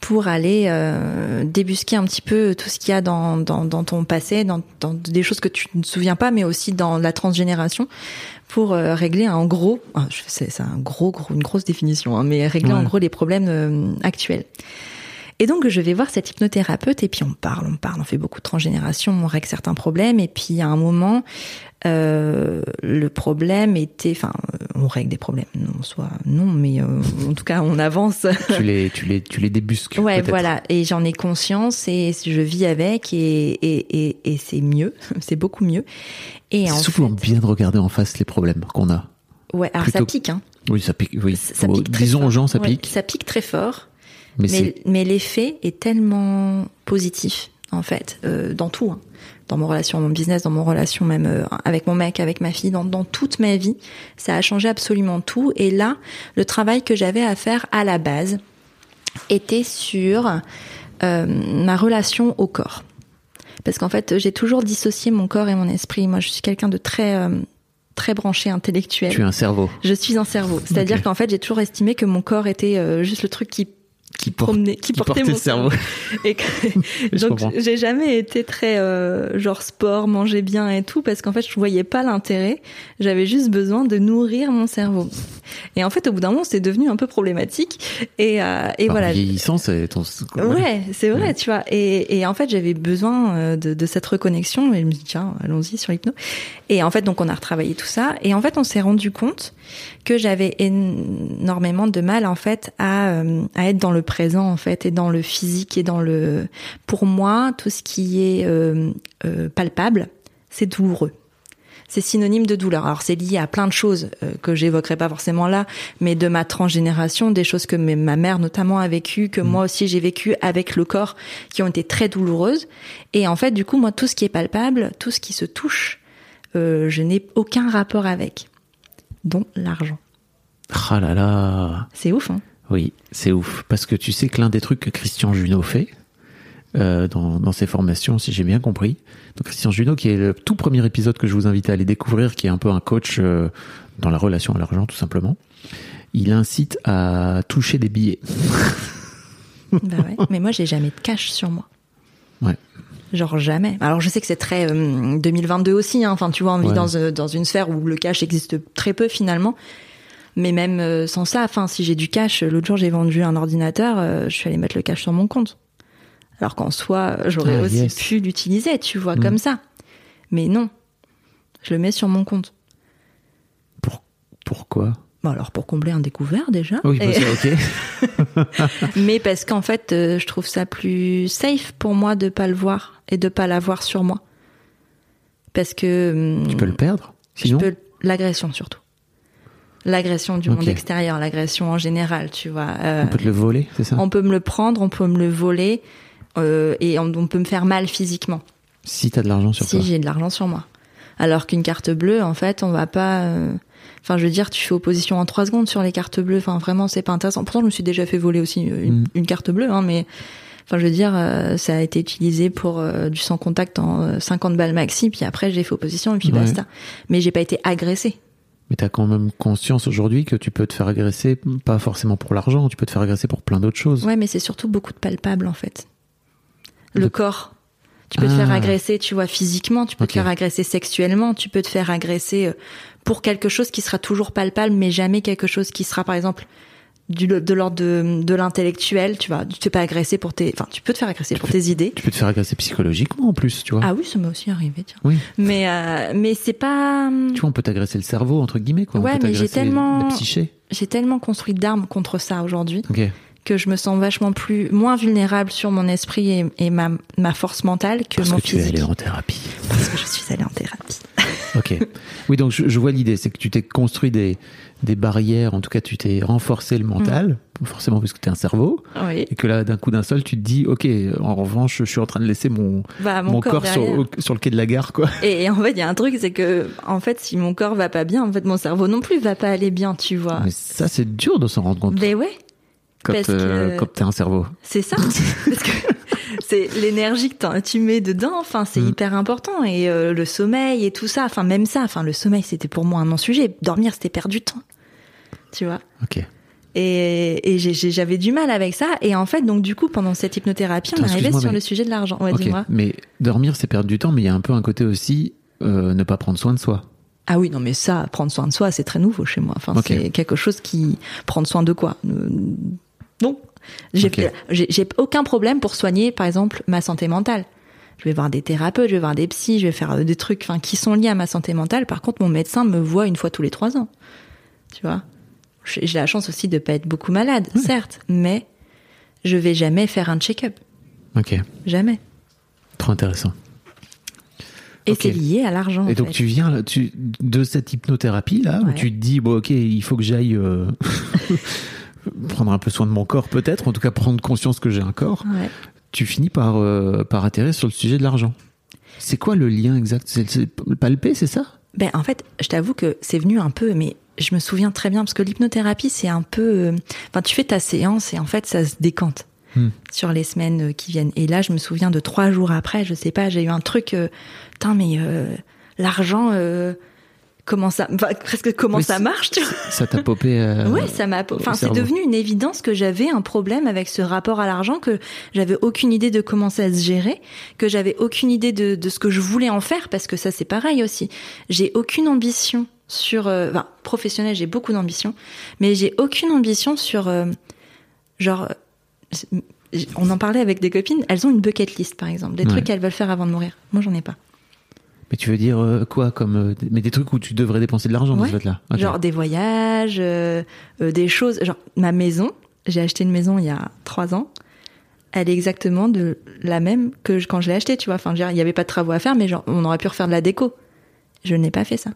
pour aller euh, débusquer un petit peu tout ce qu'il y a dans, dans, dans ton passé, dans, dans des choses que tu ne te souviens pas, mais aussi dans la transgénération, pour euh, régler en gros, ah, c'est un gros, gros, une grosse définition, hein, mais régler en gros les problèmes euh, actuels. Et donc je vais voir cette hypnothérapeute et puis on parle, on parle, on fait beaucoup de transgénération, on règle certains problèmes et puis à un moment euh, le problème était, enfin euh, on règle des problèmes, non soit non, mais euh, en tout cas on avance. tu les, tu les, tu les débusques. Ouais, voilà. Et j'en ai conscience et je vis avec et, et, et, et c'est mieux. C'est beaucoup mieux. Et C'est en souvent bien de regarder en face les problèmes qu'on a. fait, ouais, alors ça pique, hein. Oui, ça pique. Oui. Ça pique Disons fort. aux gens, ça Ouais, pique. Ça pique très fort. Mais, Mais, l'effet est tellement positif, en fait, euh, dans tout. hein. Dans mon relation, mon business, dans mon relation même euh, avec mon mec, avec ma fille, dans, dans toute ma vie. Ça a changé absolument tout. Et là, le travail que j'avais à faire à la base était sur euh, ma relation au corps. Parce qu'en fait, j'ai toujours dissocié mon corps et mon esprit. Moi, je suis quelqu'un de très, très branché intellectuel. Tu es un cerveau Je suis un cerveau. C'est-à-dire qu'en fait, j'ai toujours estimé que mon corps était juste le truc qui qui, porte- promenait, qui, qui portait portait mon le cerveau. Et que- Je donc j'ai jamais été très euh, genre sport, manger bien et tout parce qu'en fait je voyais pas l'intérêt. J'avais juste besoin de nourrir mon cerveau. Et en fait au bout d'un moment c'est devenu un peu problématique. Et, euh, et Par voilà. vieillissant, c'est ton. Ouais, c'est vrai, Ouais. tu vois. Et, et en fait, j'avais besoin euh, de, de cette reconnexion. Et je me dis, tiens, allons-y sur l'hypno. Et en fait, donc, on a retravaillé tout ça. Et en fait, on s'est rendu compte que j'avais énormément de mal, en fait, à, euh, à être dans le présent, en fait, et dans le physique et dans le. Pour moi, tout ce qui est euh, euh, palpable, c'est douloureux. C'est synonyme de douleur. Alors c'est lié à plein de choses euh, que j'évoquerai pas forcément là, mais de ma transgénération, des choses que ma mère notamment a vécues, que moi aussi j'ai vécu avec le corps, qui ont été très douloureuses. Et en fait, du coup, moi, tout ce qui est palpable, tout ce qui se touche, euh, je n'ai aucun rapport avec, dont l'argent. Ah là là. C'est ouf, hein Oui, c'est ouf. Parce que tu sais que l'un des trucs que Christian Junot fait euh, dans, dans ses formations, si j'ai bien compris, donc Christian Junot, qui est le tout premier épisode que je vous invite à aller découvrir, qui est un peu un coach euh, dans la relation à l'argent, tout simplement, il incite à toucher des billets. Bah ouais. Mais moi, j'ai jamais de cash sur moi. Ouais. Genre jamais. Alors je sais que c'est très euh, 2022 aussi. Hein. Enfin, tu vois, on vit Ouais. dans, euh, dans une sphère où le cash existe très peu finalement. Mais même euh, sans ça, enfin, si j'ai du cash, l'autre jour j'ai vendu un ordinateur, euh, je suis allée mettre le cash sur mon compte. Alors qu'en soi, j'aurais Ah, aussi yes. pu l'utiliser, tu vois, Mm. comme ça. Mais non, je le mets sur mon compte. Pour, pourquoi Bon, alors pour combler un découvert déjà. Oui, bah, ok. mais parce qu'en fait, euh, je trouve ça plus safe pour moi de pas le voir et de pas l'avoir sur moi. Parce que hum, Tu peux le perdre je Sinon? peux l'agression surtout. L'agression du monde extérieur, l'agression en général, tu vois. Euh, On peut te le voler, c'est ça? on peut me le prendre, on peut me le voler euh, et on, on peut me faire mal physiquement Si t'as de l'argent sur si toi. j'ai de l'argent sur moi. Alors qu'une carte bleue, en fait, on va pas. euh, Enfin, je veux dire, tu fais opposition en trois secondes sur les cartes bleues. Enfin, vraiment, c'est pas intéressant. Pourtant, je me suis déjà fait voler aussi une, Mm. une carte bleue, hein, mais. Enfin, je veux dire, euh, ça a été utilisé pour euh, du sans contact en euh, 50 balles maxi, puis après j'ai fait opposition et puis Ouais. basta. Mais j'ai pas été agressée. Mais t'as quand même conscience aujourd'hui que tu peux te faire agresser, pas forcément pour l'argent, tu peux te faire agresser pour plein d'autres choses. Ouais, mais c'est surtout beaucoup de palpables en fait. Le De- corps. Tu peux te faire Ah. agresser, tu vois, physiquement, tu peux te faire agresser sexuellement, tu peux te faire agresser euh, pour quelque chose qui sera toujours palpable, mais jamais quelque chose qui sera, par exemple, du, de l'ordre de, de l'intellectuel, tu vois. Tu te fais pas agresser pour tes, enfin, tu peux te faire agresser pour tes idées. Tu peux te faire agresser psychologiquement en plus, tu vois. Ah oui, ça m'est aussi arrivé, tiens. Oui. Mais, euh, mais c'est pas, Tu vois, on peut t'agresser le cerveau, entre guillemets, quoi. On Ouais, peut mais j'ai tellement- j'ai tellement construit d'armes contre ça aujourd'hui. Ok. que je me sens vachement plus moins vulnérable sur mon esprit et, et ma, ma force mentale que Parce mon que tu es physique. allé en thérapie. Parce que je suis allée en thérapie. Ok. Oui, donc je, je vois l'idée, c'est que tu t'es construit des, des barrières, en tout cas tu t'es renforcé le mental forcément parce que tu es un cerveau, Oui. et que là, d'un coup d'un seul, tu te dis, ok, en revanche, je suis en train de laisser mon, Bah, mon, mon corps, corps, sur, le quai de la gare, quoi. Et, et en fait, il y a un truc, c'est que, en fait, si mon corps va pas bien, en fait, mon cerveau non plus va pas aller bien, tu vois. Mais ça, c'est dur de s'en rendre compte Mais ouais, quand, euh, t'es un cerveau. c'est ça. Parce que c'est l'énergie que tu mets dedans, enfin, c'est Mm. hyper important. Et euh, le sommeil et tout ça, enfin, même ça, enfin, le sommeil, c'était pour moi un non-sujet. Dormir, c'était perdre du temps. Tu vois. Ok. Et, et j'avais du mal avec ça. Et en fait, donc, du coup, pendant cette hypnothérapie, on arrivait sur mais- le sujet de l'argent. Ouais, dis-moi. Mais dormir, c'est perdre du temps, mais il y a un peu un côté aussi, euh, ne pas prendre soin de soi. Ah oui, non, mais ça, prendre soin de soi, c'est très nouveau chez moi. Enfin, c'est quelque chose qui prendre soin de quoi? Euh, Non, j'ai aucun problème pour soigner, par exemple, ma santé mentale. Je vais voir des thérapeutes, je vais voir des psys, je vais faire euh, des trucs, enfin, qui sont liés à ma santé mentale. Par contre, mon médecin me voit une fois tous les trois ans. Tu vois, j'ai la chance aussi de pas être beaucoup malade, certes, mais je vais jamais faire un check-up, Ok. jamais. Trop intéressant. Et c'est lié à l'argent. Et donc fait. tu viens là, tu, de cette hypnothérapie là, où tu te dis bon ok il faut que j'aille euh, prendre un peu soin de mon corps peut-être, en tout cas prendre conscience que j'ai un corps. Ouais. Tu finis par euh, par atterrir sur le sujet de l'argent. C'est quoi le lien exact? C'est palpé, c'est ça? Ben en fait, je t'avoue que c'est venu un peu, mais je me souviens très bien parce que l'hypnothérapie c'est un peu, euh, enfin tu fais ta séance et en fait ça se décante Hmm. sur les semaines euh, qui viennent. Et là, je me souviens de trois jours après, je sais pas, j'ai eu un truc, euh, mais euh, l'argent, euh, comment ça, enfin, presque comment Oui, ça marche, tu vois Ça t'a popé euh, Ouais, ça m'a. Enfin, c'est devenu une évidence que j'avais un problème avec ce rapport à l'argent, que j'avais aucune idée de comment ça se gérer, que j'avais aucune idée de, de ce que je voulais en faire, parce que ça c'est pareil aussi. J'ai aucune ambition sur, euh, enfin, professionnel, j'ai beaucoup d'ambition, mais j'ai aucune ambition sur, euh, genre, euh, on en parlait avec des copines, elles ont une bucket list par exemple, des Ouais. trucs qu'elles veulent faire avant de mourir. Moi j'en ai pas. Mais tu veux dire euh, quoi comme euh, mais des trucs où tu devrais dépenser de l'argent dans Ouais. ce fait-là. Ok. Genre des voyages, euh, euh, des choses. Genre ma maison, j'ai acheté une maison il y a trois ans. Elle est exactement de la même que je- quand je l'ai achetée, tu vois. Enfin, je veux dire, il n'y avait pas de travaux à faire, mais genre, on aurait pu refaire de la déco. Je n'ai pas fait ça.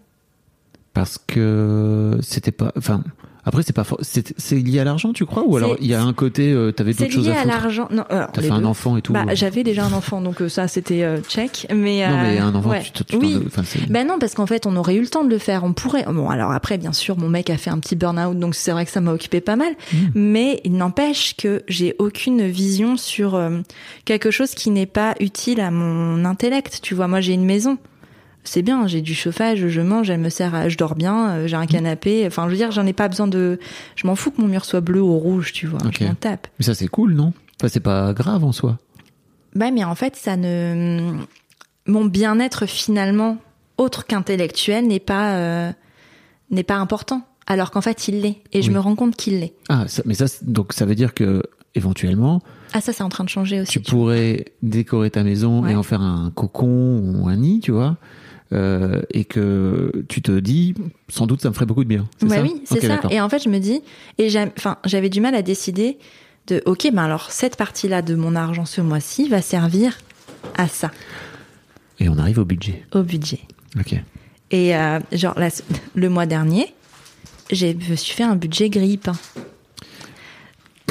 Parce que c'était pas. Enfin, après, c'est pas. for- C'est c'est lié à l'argent, tu crois Ou alors C'est- il y a un côté, euh, t'avais C'est d'autres choses lié à à foutre l'argent. Non, alors, T'as fait un enfant et tout. Bah, euh. j'avais déjà un enfant, donc euh, ça, c'était euh, check. Mais, Non, mais euh, un enfant, ouais. tu tu oui. enfin, c'est- Ben non, parce qu'en fait, on aurait eu le temps de le faire. On pourrait. Bon, alors après, bien sûr, mon mec a fait un petit burn-out, donc c'est vrai que ça m'a occupé pas mal. Mmh. Mais il n'empêche que j'ai aucune vision sur euh, quelque chose qui n'est pas utile à mon intellect. Tu vois, moi, j'ai une maison. C'est bien, j'ai du chauffage, je mange, elle me sert à, je dors bien, euh, j'ai un canapé. Enfin, je veux dire, j'en ai pas besoin de. Je m'en fous que mon mur soit bleu ou rouge, tu vois. Ok. Je m'en tape. Mais ça, c'est cool, non? Enfin, c'est pas grave en soi. Bah, mais en fait, ça ne. Mon bien-être finalement, autre qu'intellectuel, n'est pas euh, n'est pas important. Alors qu'en fait, il l'est. Et je me rends compte qu'il l'est. Ah, ça- mais ça, donc ça veut dire que éventuellement, Ah, ça, c'est en train de changer aussi. tu tu vois. pourrais décorer ta maison Ouais. et en faire un cocon ou un nid, tu vois, euh, et que tu te dis, sans doute, ça me ferait beaucoup de bien. Ça oui, c'est ça. Et en fait, je me dis, et enfin, j'avais du mal à décider de, ok, ben alors cette partie-là de mon argent ce mois-ci va servir à ça, Et on arrive au budget. au budget. Ok. Et euh, genre la- le mois dernier, j'ai je me suis fait un budget grille-pain.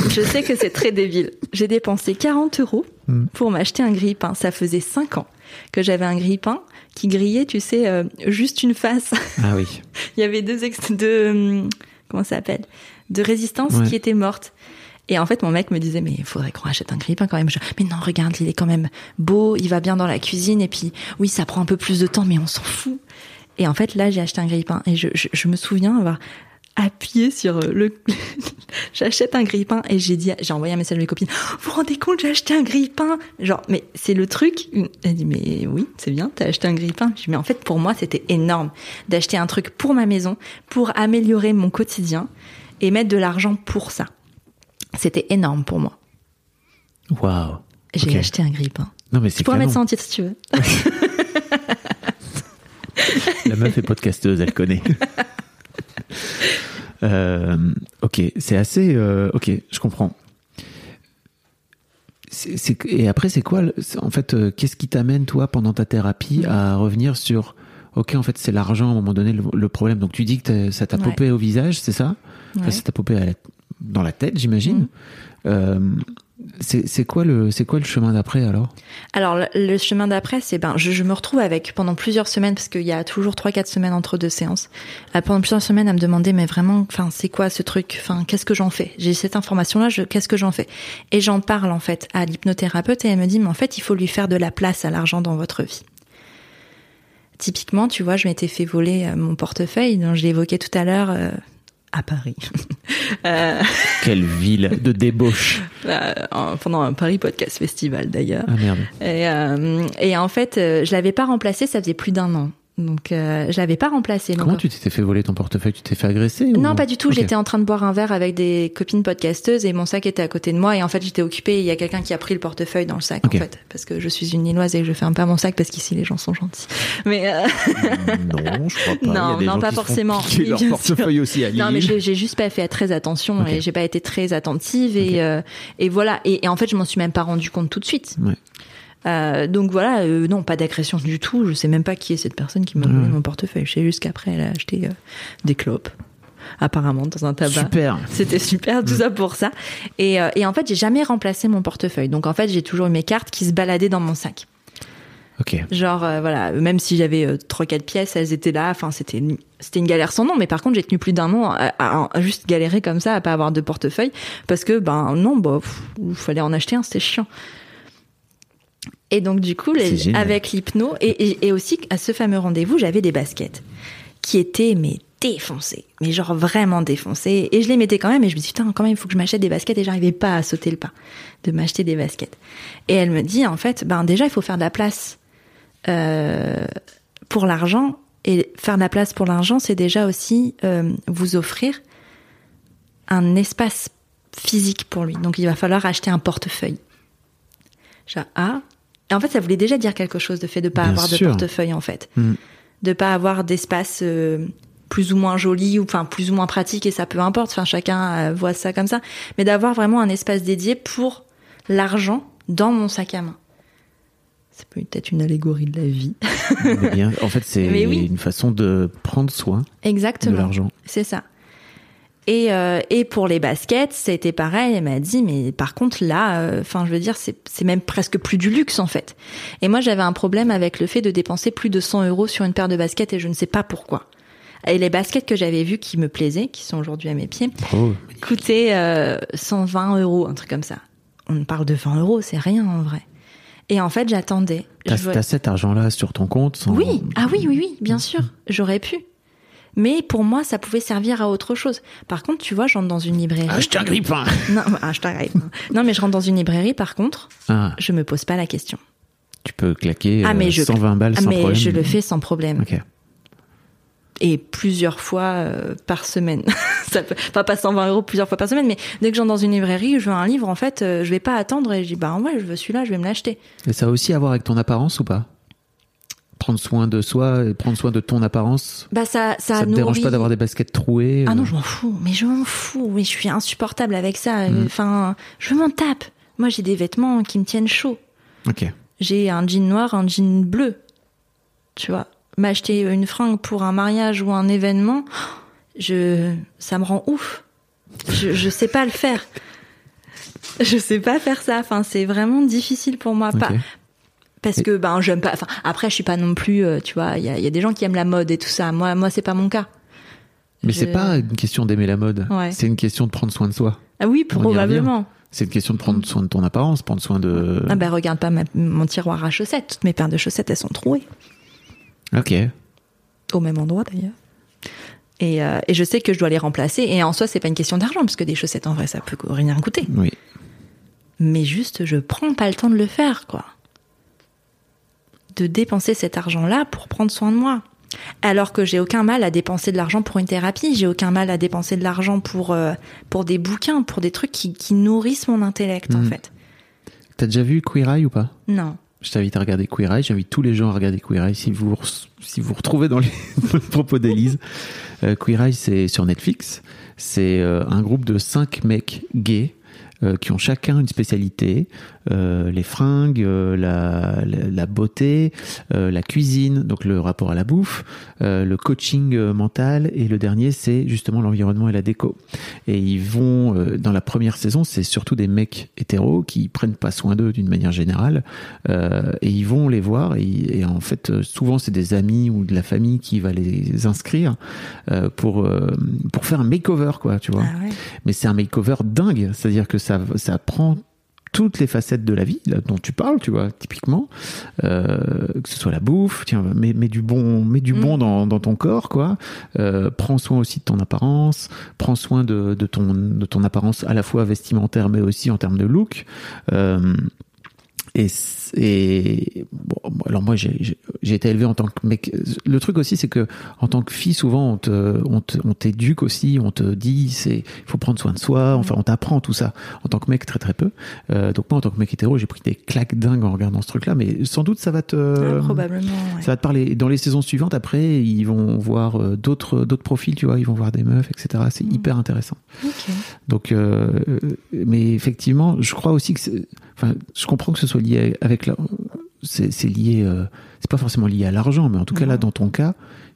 Je sais que c'est très débile. J'ai dépensé 40 euros Mm. pour m'acheter un grille-pain. Ça faisait 5 ans que j'avais un grille-pain qui grillait, tu sais, euh, juste une face. Ah oui. Il y avait deux, ex- deux hum, comment ça s'appelle, de résistance Ouais. qui étaient mortes. Et en fait, mon mec me disait, mais il faudrait qu'on achète un grille-pain quand même. Je, mais non, regarde, il est quand même beau, il va bien dans la cuisine. Et puis, oui, ça prend un peu plus de temps, mais on s'en fout. Et en fait, là, j'ai acheté un grille-pain. Et je, je, je me souviens avoir appuyé sur euh, le... J'achète un grille-pain et j'ai dit, j'ai envoyé un message à mes copines. Vous vous rendez compte, j'ai acheté un grille-pain. Genre, mais c'est le truc. Elle dit, mais oui, c'est bien, t'as acheté un grille-pain. Je dis, mais en fait, pour moi, c'était énorme d'acheter un truc pour ma maison, pour améliorer mon quotidien et mettre de l'argent pour ça. C'était énorme pour moi. Waouh. J'ai acheté un grille-pain. Non, mais Tu c'est pourrais mettre ça en titre si tu veux. La meuf est podcasteuse, elle connaît. Euh, ok, c'est assez. euh, ok, je comprends. Et après, c'est quoi En fait, euh, qu'est-ce qui t'amène, toi, pendant ta thérapie, à revenir sur. Ok, en fait, c'est l'argent à un moment donné le, le problème. Donc, tu dis que ça t'a Ouais. popé au visage, c'est ça? Enfin, ça t'a popé à la- dans la tête, j'imagine. Mhm. C'est quoi le c'est quoi le chemin d'après alors? Alors le, chemin d'après, c'est ben je, je me retrouve avec pendant plusieurs semaines parce qu'il y a toujours trois quatre semaines entre deux séances. Euh, pendant plusieurs semaines à me demander mais vraiment, enfin c'est quoi ce truc? Enfin qu'est-ce que j'en fais? J'ai cette information là, qu'est-ce que j'en fais? Et j'en parle en fait à l'hypnothérapeute et elle me dit mais en fait il faut lui faire de la place à l'argent dans votre vie. Typiquement, tu vois, je m'étais fait voler euh, mon portefeuille, dont je évoqué tout à l'heure, euh, à Paris. Euh, Quelle ville de débauche euh, en- pendant un Paris Podcast Festival d'ailleurs. Ah merde. Et, euh, et en fait, je l'avais pas remplacé, ça faisait plus d'un an. Donc, euh, je l'avais pas remplacé. Comment tu t'étais fait voler ton portefeuille? Tu t'es fait agresser ou- Non, pas du tout. J'étais en train de boire un verre avec des copines podcasteuses et mon sac était à côté de moi. Et en fait, j'étais occupée. Il y a quelqu'un qui a pris le portefeuille dans le sac, en fait, parce que je suis une Lilloise et que je ferme pas mon sac parce qu'ici les gens sont gentils. Mais euh, Non, je crois pas. Non, Il y a des non, gens pas qui forcément. Oui, leur portefeuille aussi à Lille. non, mais j'ai juste pas fait très attention et j'ai pas été très attentive et euh, et voilà. Et, et en fait, je m'en suis même pas rendu compte tout de suite. Ouais. Euh, donc voilà, euh, non, pas d'agression du tout. Je sais même pas qui est cette personne qui m'a Ouais. mon portefeuille. Je sais juste qu'après, elle a acheté euh, des clopes, apparemment, dans un tabac. Super. C'était super, tout ça pour ça. Et, euh, et en fait, j'ai jamais remplacé mon portefeuille. Donc en fait, j'ai toujours eu mes cartes qui se baladaient dans mon sac. Ok. Genre, euh, voilà, même si j'avais euh, trois, quatre pièces, elles étaient là. Enfin, c'était une, c'était une galère sans nom. Mais par contre, j'ai tenu plus d'un an à, à- à juste galérer comme ça, à pas avoir de portefeuille, parce que ben non, bah, pff, fallait en acheter un, c'était chiant. Et donc du coup, les- avec l'hypno et, et, et aussi à ce fameux rendez-vous, j'avais des baskets qui étaient mais défoncées, mais genre vraiment défoncées. Et je les mettais quand même. Et je me dis putain, quand même, il faut que je m'achète des baskets. Et j'arrivais pas à sauter le pas de m'acheter des baskets. Et elle me dit en fait, ben déjà, il faut faire de la place euh, pour l'argent. Et faire de la place pour l'argent, c'est déjà aussi euh, vous offrir un espace physique pour lui. Donc il va falloir acheter un portefeuille. Genre, ah. Et en fait, ça voulait déjà dire quelque chose, de fait de pas Bien avoir sûr. de portefeuille, en fait. Mm. De pas avoir d'espace euh, plus ou moins joli, ou enfin plus ou moins pratique, et ça peu importe. Enfin, chacun euh, voit ça comme ça. Mais d'avoir vraiment un espace dédié pour l'argent dans mon sac à main. C'est peut-être une allégorie de la vie. Bien, en fait, c'est oui. une façon de prendre soin de Exactement. l'argent. C'est ça. Et, euh, et pour les baskets, c'était pareil. Elle m'a dit, mais par contre là, enfin, je veux dire, c'est c'est même presque plus du luxe en fait. Et moi, j'avais un problème avec le fait de dépenser plus de 100 euros sur une paire de baskets et je ne sais pas pourquoi. Et les baskets que j'avais vues qui me plaisaient, qui sont aujourd'hui à mes pieds, Oh, coûtaient euh, 120 euros, un truc comme ça. On parle de 20 euros, c'est rien en vrai. Et en fait, j'attendais. T'as vois- t'as cet argent-là sur ton compte sans- oui, ah oui, oui, oui, bien sûr, j'aurais pu. Mais pour moi, ça pouvait servir à autre chose. Par contre, tu vois, je rentre dans une librairie. Acheter un grippin Non, ah, je t'arrête. Non, mais je rentre dans une librairie, par contre, Ah, je me pose pas la question. tu peux claquer Ah, euh, mais je- 120 balles Ah, sans mais problème. je le fais sans problème. Et plusieurs fois euh, par semaine. ça peut, enfin, pas 120 euros plusieurs fois par semaine, mais dès que j'entre dans une librairie, je veux un livre, en fait, euh, je vais pas attendre et je dis, bah ouais, je veux celui-là, je vais me l'acheter. Et ça a aussi à voir avec ton apparence ou pas? Prendre soin de soi et prendre soin de ton apparence. Bah, ça, ça, Ça, te dérange pas d'avoir des baskets trouées Ah euh, non, je m'en fous. Mais je m'en fous. Oui, je suis insupportable avec ça. Mm. Enfin, je m'en tape. Moi, j'ai des vêtements qui me tiennent chaud. Ok. J'ai un jean noir, un jean bleu. Tu vois, m'acheter une fringue pour un mariage ou un événement, je, ça me rend ouf. Je, je sais pas le faire. Je sais pas faire ça. Enfin, c'est vraiment difficile pour moi. Pas. Parce que ben j'aime pas. Enfin, après, je suis pas non plus. euh, tu vois, il y a, y a des gens qui aiment la mode et tout ça. Moi, moi, c'est pas mon cas. Mais Je- c'est pas une question d'aimer la mode. Ouais. C'est une question de prendre soin de soi. Ah oui, On probablement. C'est une question de prendre soin de ton apparence, prendre soin de. Ah bah regarde pas ma- mon tiroir à chaussettes. Toutes mes paires de chaussettes, elles sont trouées. Ok. Au même endroit d'ailleurs. Et, euh, et je sais que je dois les remplacer. Et en soi, c'est pas une question d'argent, parce que des chaussettes, en vrai, ça peut rien coûter. Oui. Mais juste, je prends pas le temps de le faire, quoi. De dépenser cet argent-là pour prendre soin de moi. Alors que j'ai aucun mal à dépenser de l'argent pour une thérapie, j'ai aucun mal à dépenser de l'argent pour, euh, pour des bouquins, pour des trucs qui, qui nourrissent mon intellect, en Mhm. fait. T'as déjà vu Queer Eye ou pas? Non. Je t'invite à regarder Queer Eye. J'invite tous les gens à regarder Queer Eye si vous si vous, retrouvez dans les, propos d'Élise. Euh, Queer Eye, c'est sur Netflix. C'est euh, un groupe de cinq mecs gays qui ont chacun une spécialité, les fringues, euh, la, la, la beauté, euh, la cuisine, donc le rapport à la bouffe, euh, le coaching euh, mental, et le dernier c'est justement l'environnement et la déco. Et ils vont euh, dans la première saison, c'est surtout des mecs hétéros qui prennent pas soin d'eux d'une manière générale, euh, et ils vont les voir et, et en fait euh, souvent c'est des amis ou de la famille qui va les inscrire euh, pour euh, pour faire un makeover quoi, tu vois. Ah ouais. Mais c'est un makeover dingue, c'est-à-dire que ça ça prend toutes les facettes de la vie là, dont tu parles, tu vois, typiquement, euh, que ce soit la bouffe, tiens, mets, mets du bon, mets du Mm. bon dans, dans ton corps, quoi. Euh, prends soin aussi de ton apparence, prends soin de, de ton de ton apparence à la fois vestimentaire, mais aussi en termes de look. Euh, et, et bon, alors moi j'ai été élevé en tant que mec. Le truc aussi c'est que en tant que fille souvent on te on t'éduque aussi, on te dit c'est il faut prendre soin de soi. Enfin on t'apprend tout ça. En tant que mec très très peu. Euh, donc moi en tant que mec hétéro j'ai pris des claques dingues en regardant ce truc là. Mais sans doute ça va te Ah, probablement. ouais. ça va te parler. Dans les saisons suivantes, après, ils vont voir euh, d'autres d'autres profils, tu vois, ils vont voir des meufs, etc. C'est Mm. hyper intéressant. Donc, euh, mais effectivement, je crois aussi que, enfin, je comprends que ce soit lié avec la, c'est c'est lié, euh, c'est pas forcément lié à l'argent, mais en tout cas là, dans ton cas,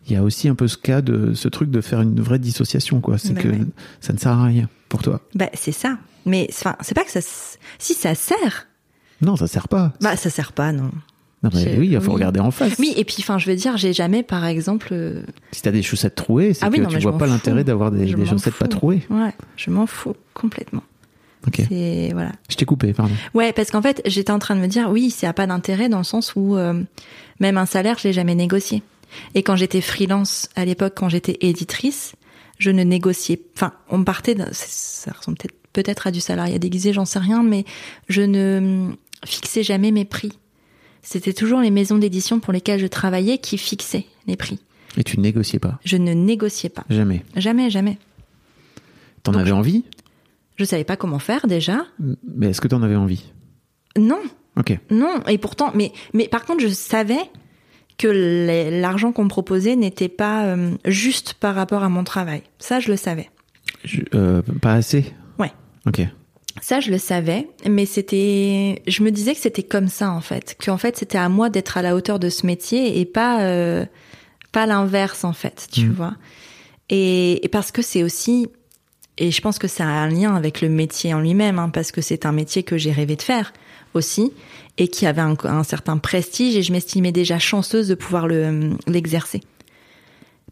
il y a aussi un peu ce cas de ce truc de faire une vraie dissociation, quoi. C'est Bah que ouais. ça ne sert à rien pour toi. Bah c'est ça. Mais enfin, c'est pas que ça. Si ça sert, Non, ça sert pas. bah ça sert pas, non. Non, mais oui, il faut oui. regarder en face. Oui, et puis enfin, je veux dire, j'ai jamais, par exemple, euh, Si t'as des chaussettes trouées, c'est Ah oui, que non, tu vois pas l'intérêt d'avoir des, chaussettes pas trouées. ouais, je m'en fous complètement. Ok. C'est voilà. Je t'ai coupé, pardon. Ouais, parce qu'en fait, j'étais en train de me dire, oui, ça a pas d'intérêt dans le sens où euh, même un salaire, je l'ai jamais négocié. Et quand j'étais freelance à l'époque, quand j'étais éditrice, je ne négociais. Enfin, on me partait. Ça ressemble peut-être peut-être à du salariat déguisé, j'en sais rien, mais je ne hum, fixais jamais mes prix. C'était toujours les maisons d'édition pour lesquelles je travaillais qui fixaient les prix. Et tu ne négociais pas? Je ne négociais pas. Jamais. Jamais, jamais. T'en avais envie? Je savais pas comment faire déjà. Mais est-ce que t'en avais envie? Non, Ok. Non, et pourtant, mais, mais par contre, je savais que l'argent qu'on me proposait n'était pas euh, juste par rapport à mon travail. Ça, je le savais. Je- euh, pas assez? Ouais. Ok. Ça, je le savais, mais c'était, je me disais que c'était comme ça en fait, qu'en fait c'était à moi d'être à la hauteur de ce métier et pas euh, pas l'inverse en fait, tu Mhm. vois. Et, et parce que c'est aussi, et je pense que ça a un lien avec le métier en lui-même, hein, parce que c'est un métier que j'ai rêvé de faire aussi et qui avait un, un certain prestige et je m'estimais déjà chanceuse de pouvoir le l'exercer.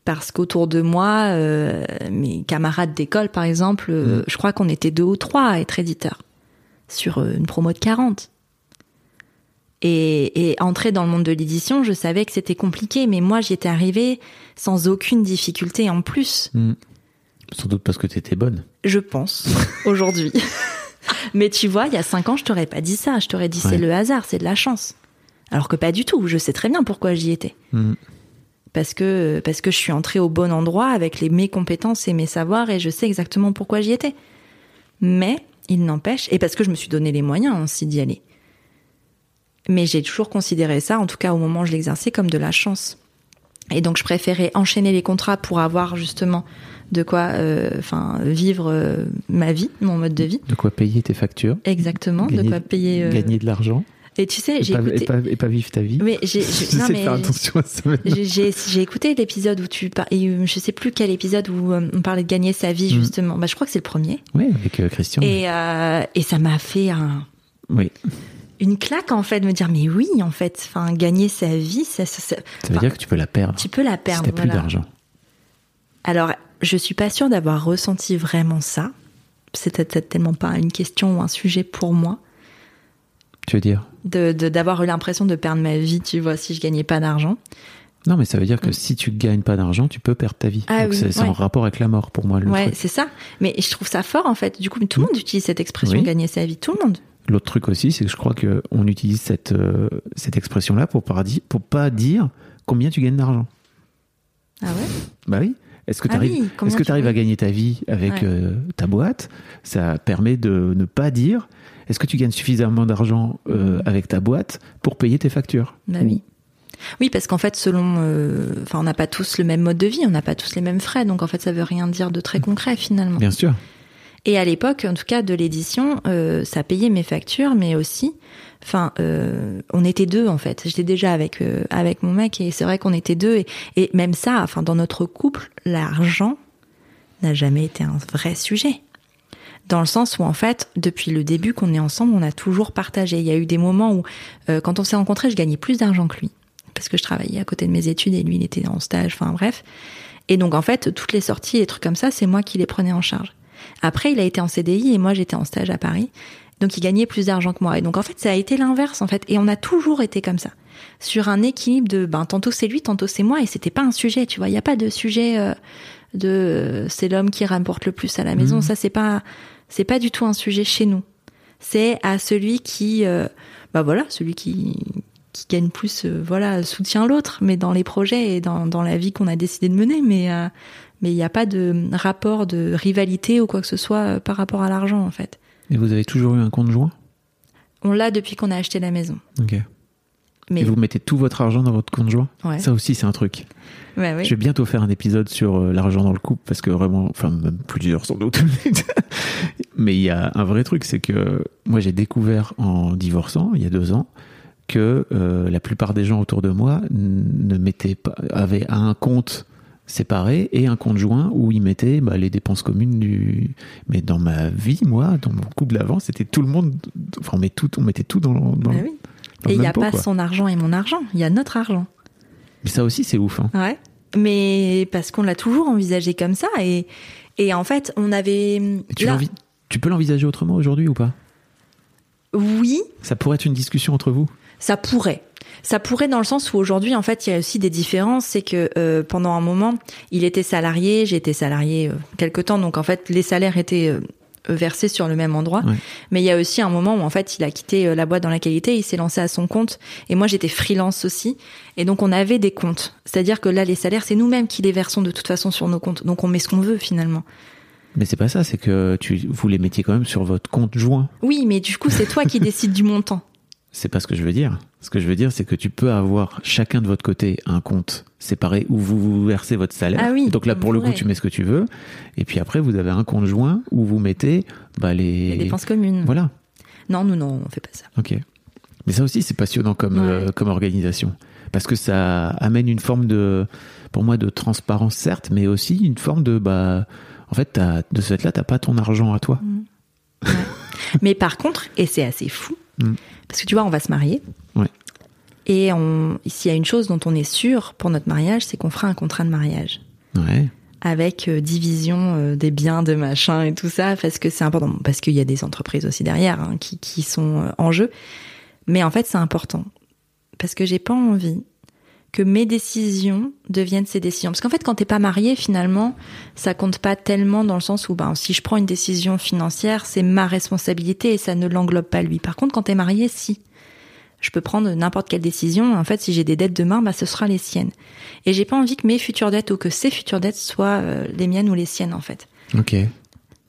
Parce qu'autour de moi, euh, mes camarades d'école, par exemple, euh, je crois qu'on était deux ou trois à être éditeurs sur euh, une promo de 40. Et, et entrer dans le monde de l'édition, je savais que c'était compliqué, mais moi j'y étais arrivée sans aucune difficulté en plus, Hmm. Sans doute parce que t'étais bonne. je pense, aujourd'hui. mais tu vois, il y a cinq ans, je t'aurais pas dit ça. Je t'aurais dit c'est Ouais. le hasard, c'est de la chance. Alors que pas du tout. Je sais très bien pourquoi j'y étais. Hmm. Parce que parce que je suis entrée au bon endroit avec les mes compétences et mes savoirs et je sais exactement pourquoi j'y étais. Mais il n'empêche et parce que je me suis donné les moyens aussi d'y aller. Mais j'ai toujours considéré ça, en tout cas au moment où je l'exerçais, comme de la chance. Et donc je préférais enchaîner les contrats pour avoir justement de quoi, euh, enfin vivre euh, ma vie, mon mode de vie. De quoi payer tes factures. Exactement, de quoi payer. euh, Gagner de l'argent. Et tu sais, j'ai pas, écouté. et, pas, et pas vivre ta vie. Mais j'ai, non, de mais faire attention à ça j'ai, écouté l'épisode où tu par... et, je sais plus quel épisode où on parlait de gagner sa vie Mm. justement. Bah je crois que c'est le premier. Oui, avec euh, Christian. Et euh, et ça m'a fait un, Oui. une claque en fait de me dire mais oui en fait, enfin gagner sa vie, ça, ça- ça- Ça veut enfin, dire que tu peux la perdre. tu peux la si perdre. t'as plus voilà. d'argent. Alors je suis pas sûre d'avoir ressenti vraiment ça. C'était peut-être tellement pas une question ou un sujet pour moi. Tu veux dire De, de- d'avoir eu l'impression de perdre ma vie, tu vois, si je gagnais pas d'argent. Non, mais ça veut dire que si tu gagnes pas d'argent, tu peux perdre ta vie. Mm. Ah Donc oui, c'est en rapport avec la mort pour moi. le ouais, c'est ça. Mais je trouve ça fort en fait. Du coup, tout le monde utilise cette expression Oui. gagner sa vie. Tout le monde. L'autre truc aussi, c'est que je crois que on utilise cette euh, cette expression-là pour pour pas dire combien tu gagnes d'argent. Ah ouais? Bah oui. Est-ce que Ah tu arrives, oui, est-ce que tu- arrives à gagner ta vie avec Ouais. euh, ta boîte? Ça permet de ne pas dire est-ce que tu gagnes suffisamment d'argent euh, avec ta boîte pour payer tes factures? Bah oui. Oui, parce qu'en fait, selon, euh, enfin, on n'a pas tous le même mode de vie, on n'a pas tous les mêmes frais, donc en fait, ça veut rien dire de très concret finalement. Bien sûr. Et à l'époque, en tout cas de l'édition, ça payait mes factures, mais aussi, enfin, euh, on était deux en fait. J'étais déjà avec euh, avec mon mec et c'est vrai qu'on était deux et, même ça, enfin, dans notre couple, l'argent n'a jamais été un vrai sujet. Dans le sens où en fait, depuis le début qu'on est ensemble, on a toujours partagé. Il y a eu des moments où, euh, quand on s'est rencontrés, je gagnais plus d'argent que lui parce que je travaillais à côté de mes études et lui il était en stage. Enfin bref. Et donc en fait, toutes les sorties et trucs comme ça, c'est moi qui les prenais en charge. Après, il a été en CDI et moi j'étais en stage à Paris. Donc il gagnait plus d'argent que moi. Et donc en fait, ça a été l'inverse en fait. Et on a toujours été comme ça. Sur un équilibre de ben tantôt c'est lui, tantôt c'est moi et c'était pas un sujet, tu vois, il y a pas de sujet euh, de euh, c'est l'homme qui rapporte le plus à la maison, ça c'est pas c'est pas du tout un sujet chez nous. C'est à celui qui euh, bah voilà, celui qui qui gagne plus euh, voilà, soutient l'autre mais dans les projets et dans dans la vie qu'on a décidé de mener mais euh, mais il n'y a pas de rapport de rivalité ou quoi que ce soit euh, par rapport à l'argent en fait. Et vous avez toujours eu un compte joint? On l'a depuis qu'on a acheté la maison. Ok. Mais Et vous mettez tout votre argent dans votre compte joint? Ouais. Ça aussi, c'est un truc. Ouais, oui. Je vais bientôt faire un épisode sur euh, l'argent dans le couple parce que vraiment, enfin même plusieurs sans doute. Mais il y a un vrai truc, c'est que moi j'ai découvert en divorçant il y a deux ans que euh, la plupart des gens autour de moi ne mettaient pas, avaient un compte séparé et un compte joint où ils mettaient bah, les dépenses communes du. Mais dans ma vie, moi, dans mon couple d'avant, c'était tout le monde. Enfin, on met tout, on mettait tout dans. dans Bah oui. dans Et il n'y a pot, pas quoi. son argent et mon argent, il y a notre argent. Mais ça aussi, c'est ouf. Hein. Ouais. Mais parce qu'on l'a toujours envisagé comme ça et et en fait on avait là- tu peux l'envisager autrement aujourd'hui ou pas? Oui Ça pourrait être une discussion entre vous? Ça pourrait. Ça pourrait dans le sens où aujourd'hui, en fait, il y a aussi des différences. C'est que euh, pendant un moment, il était salarié, j'ai été salarié euh, quelque temps, donc en fait, les salaires étaient euh, versés sur le même endroit. Ouais. Mais il y a aussi un moment où en fait, il a quitté euh, la boîte dans il était, il s'est lancé à son compte. Et moi, j'étais freelance aussi, et donc on avait des comptes. C'est-à-dire que là, les salaires, c'est nous-mêmes qui les versons de toute façon sur nos comptes. Donc on met ce qu'on veut finalement. Mais c'est pas ça, c'est que tu, vous les mettiez quand même sur votre compte joint. Oui, mais du coup, c'est toi qui décides du montant. C'est pas ce que je veux dire. Ce que je veux dire, c'est que tu peux avoir chacun de votre côté un compte séparé où vous vous versez votre salaire. Ah oui, Donc là, pour le coup, tu mets ce que tu veux. Et puis après, vous avez un compte joint où vous mettez bah, les... Les dépenses communes. Voilà. Non, nous, non, on fait pas ça. Ok. Mais ça aussi, c'est passionnant comme, Ouais. euh, comme organisation. Parce que ça amène une forme de, pour moi, de transparence, certes, mais aussi une forme de, bah, en fait, de ce fait-là, t'as pas ton argent à toi. Mais par contre, et c'est assez fou, Mm. parce que tu vois, on va se marier. Ouais. Et on, s'il y a une chose dont on est sûr pour notre mariage, c'est qu'on fera un contrat de mariage. Ouais. Avec euh, division euh, des biens, de machin et tout ça, parce que c'est important. Parce qu'il y a des entreprises aussi derrière hein, qui, qui sont euh, en jeu. Mais en fait, c'est important. Parce que j'ai pas envie que mes décisions deviennent ses décisions. Parce qu'en fait, quand t'es pas marié, finalement, ça compte pas tellement dans le sens où, ben, si je prends une décision financière, c'est ma responsabilité et ça ne l'englobe pas lui. Par contre, quand t'es marié, si. Je peux prendre n'importe quelle décision. En fait, si j'ai des dettes demain, bah, ce sera les siennes. Et j'ai pas envie que mes futures dettes ou que ses futures dettes soient euh, les miennes ou les siennes, en fait. Ok.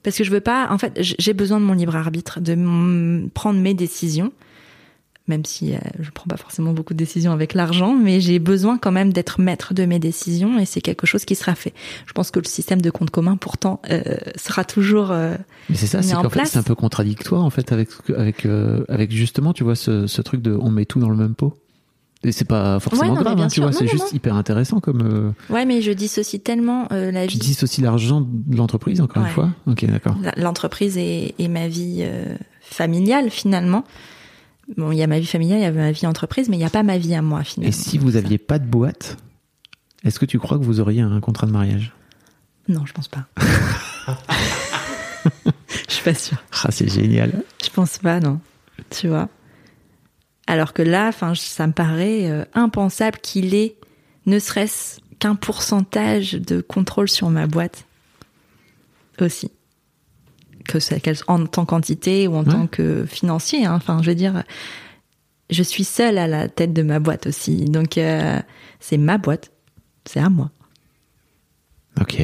Parce que je veux pas, en fait, j'ai besoin de mon libre arbitre, de prendre mes décisions, même si euh, je prends pas forcément beaucoup de décisions avec l'argent, mais j'ai besoin quand même d'être maître de mes décisions et c'est quelque chose qui sera fait. Je pense que le système de compte commun, pourtant, euh, sera toujours. euh, Mais c'est ça, c'est en qu'en fait, c'est un peu contradictoire, en fait, avec, avec, euh, avec justement, tu vois, ce, ce truc de on met tout dans le même pot. Et c'est pas forcément Ouais, non, grave, hein, tu vois, c'est juste non. hyper intéressant comme. euh, Ouais, mais je dissocie tellement euh, la tu vie, dissocies l'argent de l'entreprise, encore Ouais. une fois Ok, d'accord. l'entreprise et, et ma vie euh, familiale finalement. Bon, il y a ma vie familiale, il y a ma vie entreprise, mais il n'y a pas ma vie à moi finalement. Et si vous aviez pas de boîte, est-ce que tu crois que vous auriez un contrat de mariage? Non, je pense pas. je suis pas sûre. Ah, c'est génial. Je pense pas, non. Tu vois? Alors que là, enfin, ça me paraît euh, impensable qu'il ait, ne serait-ce qu'un pourcentage de contrôle sur ma boîte aussi. Que en tant qu'entité ou en Ouais. tant que financier. hein. Enfin, je veux dire, je suis seule à la tête de ma boîte aussi. Donc, euh, c'est ma boîte. C'est à moi. Ok.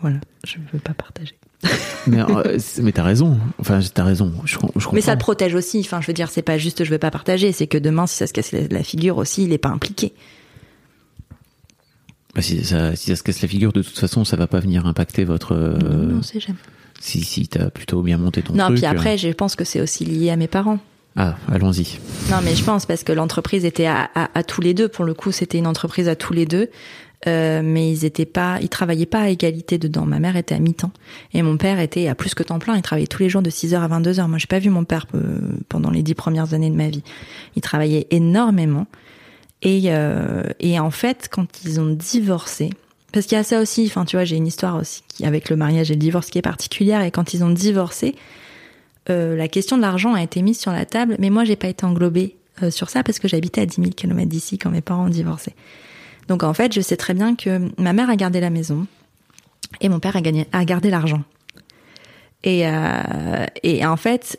Voilà. Je veux pas partager. Mais, euh, mais t'as raison. Enfin, t'as raison. Je, com- je comprends. Mais ça le protège aussi. Enfin, je veux dire, c'est pas juste je veux pas partager, c'est que demain, si ça se casse la figure aussi, il est pas impliqué. Bah, si, ça, si ça se casse la figure, de toute façon, ça va pas venir impacter votre. euh, non, c'est jamais. Si, si t'as plutôt bien monté ton Non, truc. puis euh. après, je pense que c'est aussi lié à mes parents. Ah, allons-y. Non, mais je pense parce que l'entreprise était à, à- à tous les deux. Pour le coup, c'était une entreprise à tous les deux. Euh, mais ils étaient pas, ils travaillaient pas à égalité dedans. Ma mère était à mi-temps et mon père était à plus que temps plein. Il travaillait tous les jours de 6h à 22h. Moi, j'ai pas vu mon père euh, pendant les dix premières années de ma vie. Il travaillait énormément et euh, et en fait, quand ils ont divorcé, parce qu'il y a ça aussi. Enfin, tu vois, j'ai une histoire aussi avec le mariage et le divorce qui est particulière. Et quand ils ont divorcé, euh, la question de l'argent a été mise sur la table, mais moi j'ai pas été englobée euh, sur ça parce que j'habitais à 10 000 km d'ici quand mes parents ont divorcé. Donc en fait, je sais très bien que ma mère a gardé la maison et mon père a, gagné, a gardé l'argent. Et, euh, et en fait,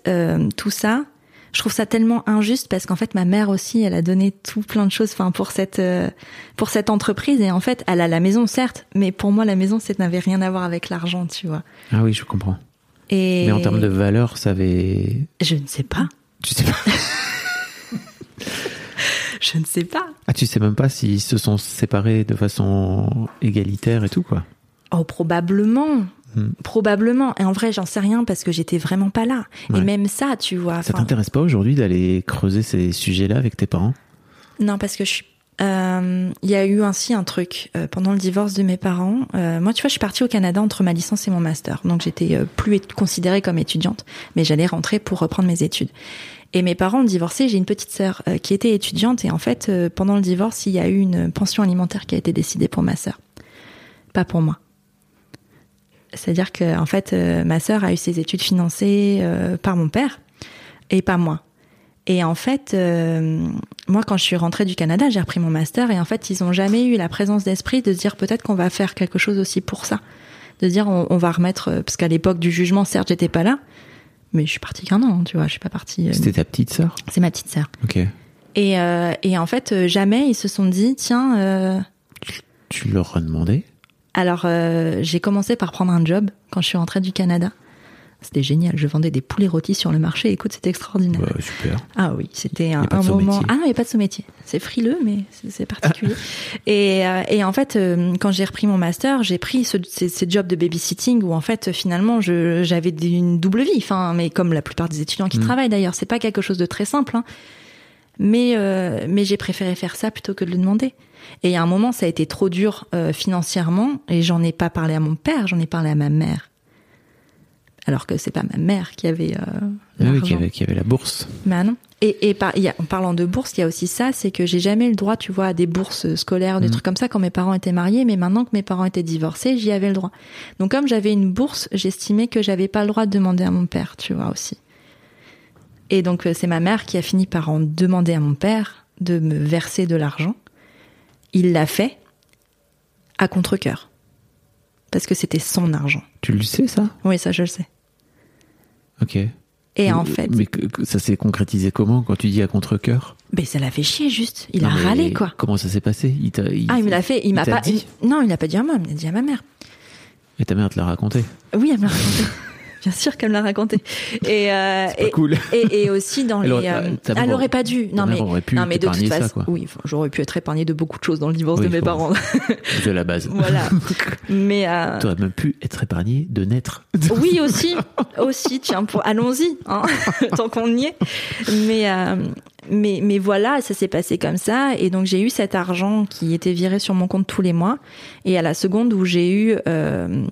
tout ça, je trouve ça tellement injuste parce qu'en fait, ma mère aussi, elle a donné tout plein de choses, enfin pour cette euh, pour cette entreprise et en fait, elle a la maison certes, mais pour moi, la maison, ça n'avait rien à voir avec l'argent, tu vois. Ah oui, je comprends. Et Mais en termes de valeur, ça avait. je ne sais pas, Tu sais pas. je ne sais pas. Ah, tu sais même pas s'ils se sont séparés de façon égalitaire et tout, quoi. Oh, probablement. Hmm. Probablement. Et en vrai, j'en sais rien parce que j'étais vraiment pas là. Ouais. Et même ça, tu vois. Ça t'intéresse pas aujourd'hui d'aller creuser ces sujets-là avec tes parents? Non, parce que je suis. euh, Il y a eu ainsi un truc euh, pendant le divorce de mes parents. euh, moi, tu vois, je suis partie au Canada entre ma licence et mon master, donc j'étais plus considérée comme étudiante, mais j'allais rentrer pour reprendre mes études. Et mes parents ont divorcé. J'ai une petite sœur qui était étudiante et en fait, pendant le divorce, il y a eu une pension alimentaire qui a été décidée pour ma sœur, pas pour moi. C'est-à-dire que en fait, euh, ma sœur a eu ses études financées euh, par mon père et pas moi. Et en fait, euh, moi, quand je suis rentrée du Canada, j'ai repris mon master et en fait, ils ont jamais eu la présence d'esprit de se dire peut-être qu'on va faire quelque chose aussi pour ça, de dire on, on va remettre parce qu'à l'époque du jugement, certes, j'étais pas là, mais je suis partie qu'un an, tu vois, je suis pas partie. C'était ta petite sœur? C'est ma petite sœur. Ok. Et, et en fait, jamais ils se sont dit tiens. Tu leur as demandé? Alors, euh, j'ai commencé par prendre un job quand je suis rentrée du Canada. C'était génial. Je vendais des poulets rôtis sur le marché. Écoute, c'était extraordinaire. Bah, Super. Ah oui, c'était un, moment. Ah non, il n'y a pas de sous-métier. C'est frileux, mais c'est particulier. et, euh, et en fait, euh, quand j'ai repris mon master, j'ai pris ce, ces, ces jobs de babysitting où en fait, finalement, j'avais une double vie. Enfin, mais comme la plupart des étudiants qui Mm. travaillent d'ailleurs, c'est pas quelque chose de très simple. hein. Mais euh, mais j'ai préféré faire ça plutôt que de le demander. Et à un moment, ça a été trop dur euh, financièrement, et j'en ai pas parlé à mon père, j'en ai parlé à ma mère. Alors que c'est pas ma mère qui avait. Euh, Ah oui, y, avait, la bourse. Bah non. Et, et par, y a- en parlant de bourse, il y a aussi ça, c'est que j'ai jamais eu le droit, tu vois, à des bourses scolaires, des Mhm. trucs comme ça quand mes parents étaient mariés, mais maintenant que mes parents étaient divorcés, j'y avais le droit. Donc comme j'avais une bourse, j'estimais que j'avais pas le droit de demander à mon père, tu vois aussi. Et donc euh, c'est ma mère qui a fini par en demander à mon père de me verser de l'argent. Il l'a fait à contre-cœur. Parce que c'était son argent. Tu le sais, ça? Oui, ça je le sais. Ok. Et en fait, Mais ça s'est concrétisé comment quand tu dis à contre-coeur? Ben ça l'a fait chier juste. Il Non, a râlé quoi. Comment ça s'est passé? Il il- Ah, il me l'a fait. Il m'a t'a pas dit Non, il l'a pas dit à moi. Il l'a dit à ma mère. Et ta mère te l'a raconté Oui, elle me l'a raconté. Bien sûr qu'elle me l'a raconté. Et, euh, et, cool. et, et aussi dans Elle les. aurait- euh, elle aurait- aurait pas dû. Non mais. pu non mais de toute ça, façon, oui, enfin, j'aurais pu être épargnée de beaucoup de choses dans le divorce Oui, de mes parents. C'est la base. voilà. Mais euh, Tu aurais même pu être épargné de naître. oui aussi, aussi. Tiens, pour allons-y, hein, tant qu'on y est. Mais euh, mais mais voilà, ça s'est passé comme ça. Et donc j'ai eu cet argent qui était viré sur mon compte tous les mois. Et à la seconde où j'ai eu euh,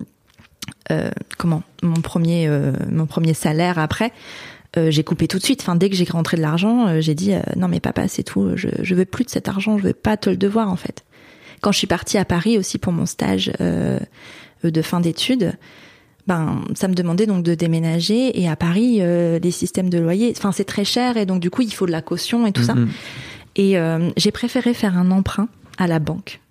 comment mon premier euh, mon premier salaire après. euh, j'ai coupé tout de suite. Enfin, dès que j'ai rentré de l'argent, euh, j'ai dit euh, non mais papa c'est tout. Je je veux plus de cet argent. Je veux pas te le devoir en fait. Quand je suis partie à Paris aussi pour mon stage euh, de fin d'études, ben ça me demandait donc de déménager et à Paris euh, les systèmes de loyer, enfin c'est très cher et donc du coup il faut de la caution et tout ça. Mhm. Et euh, j'ai préféré faire un emprunt à la banque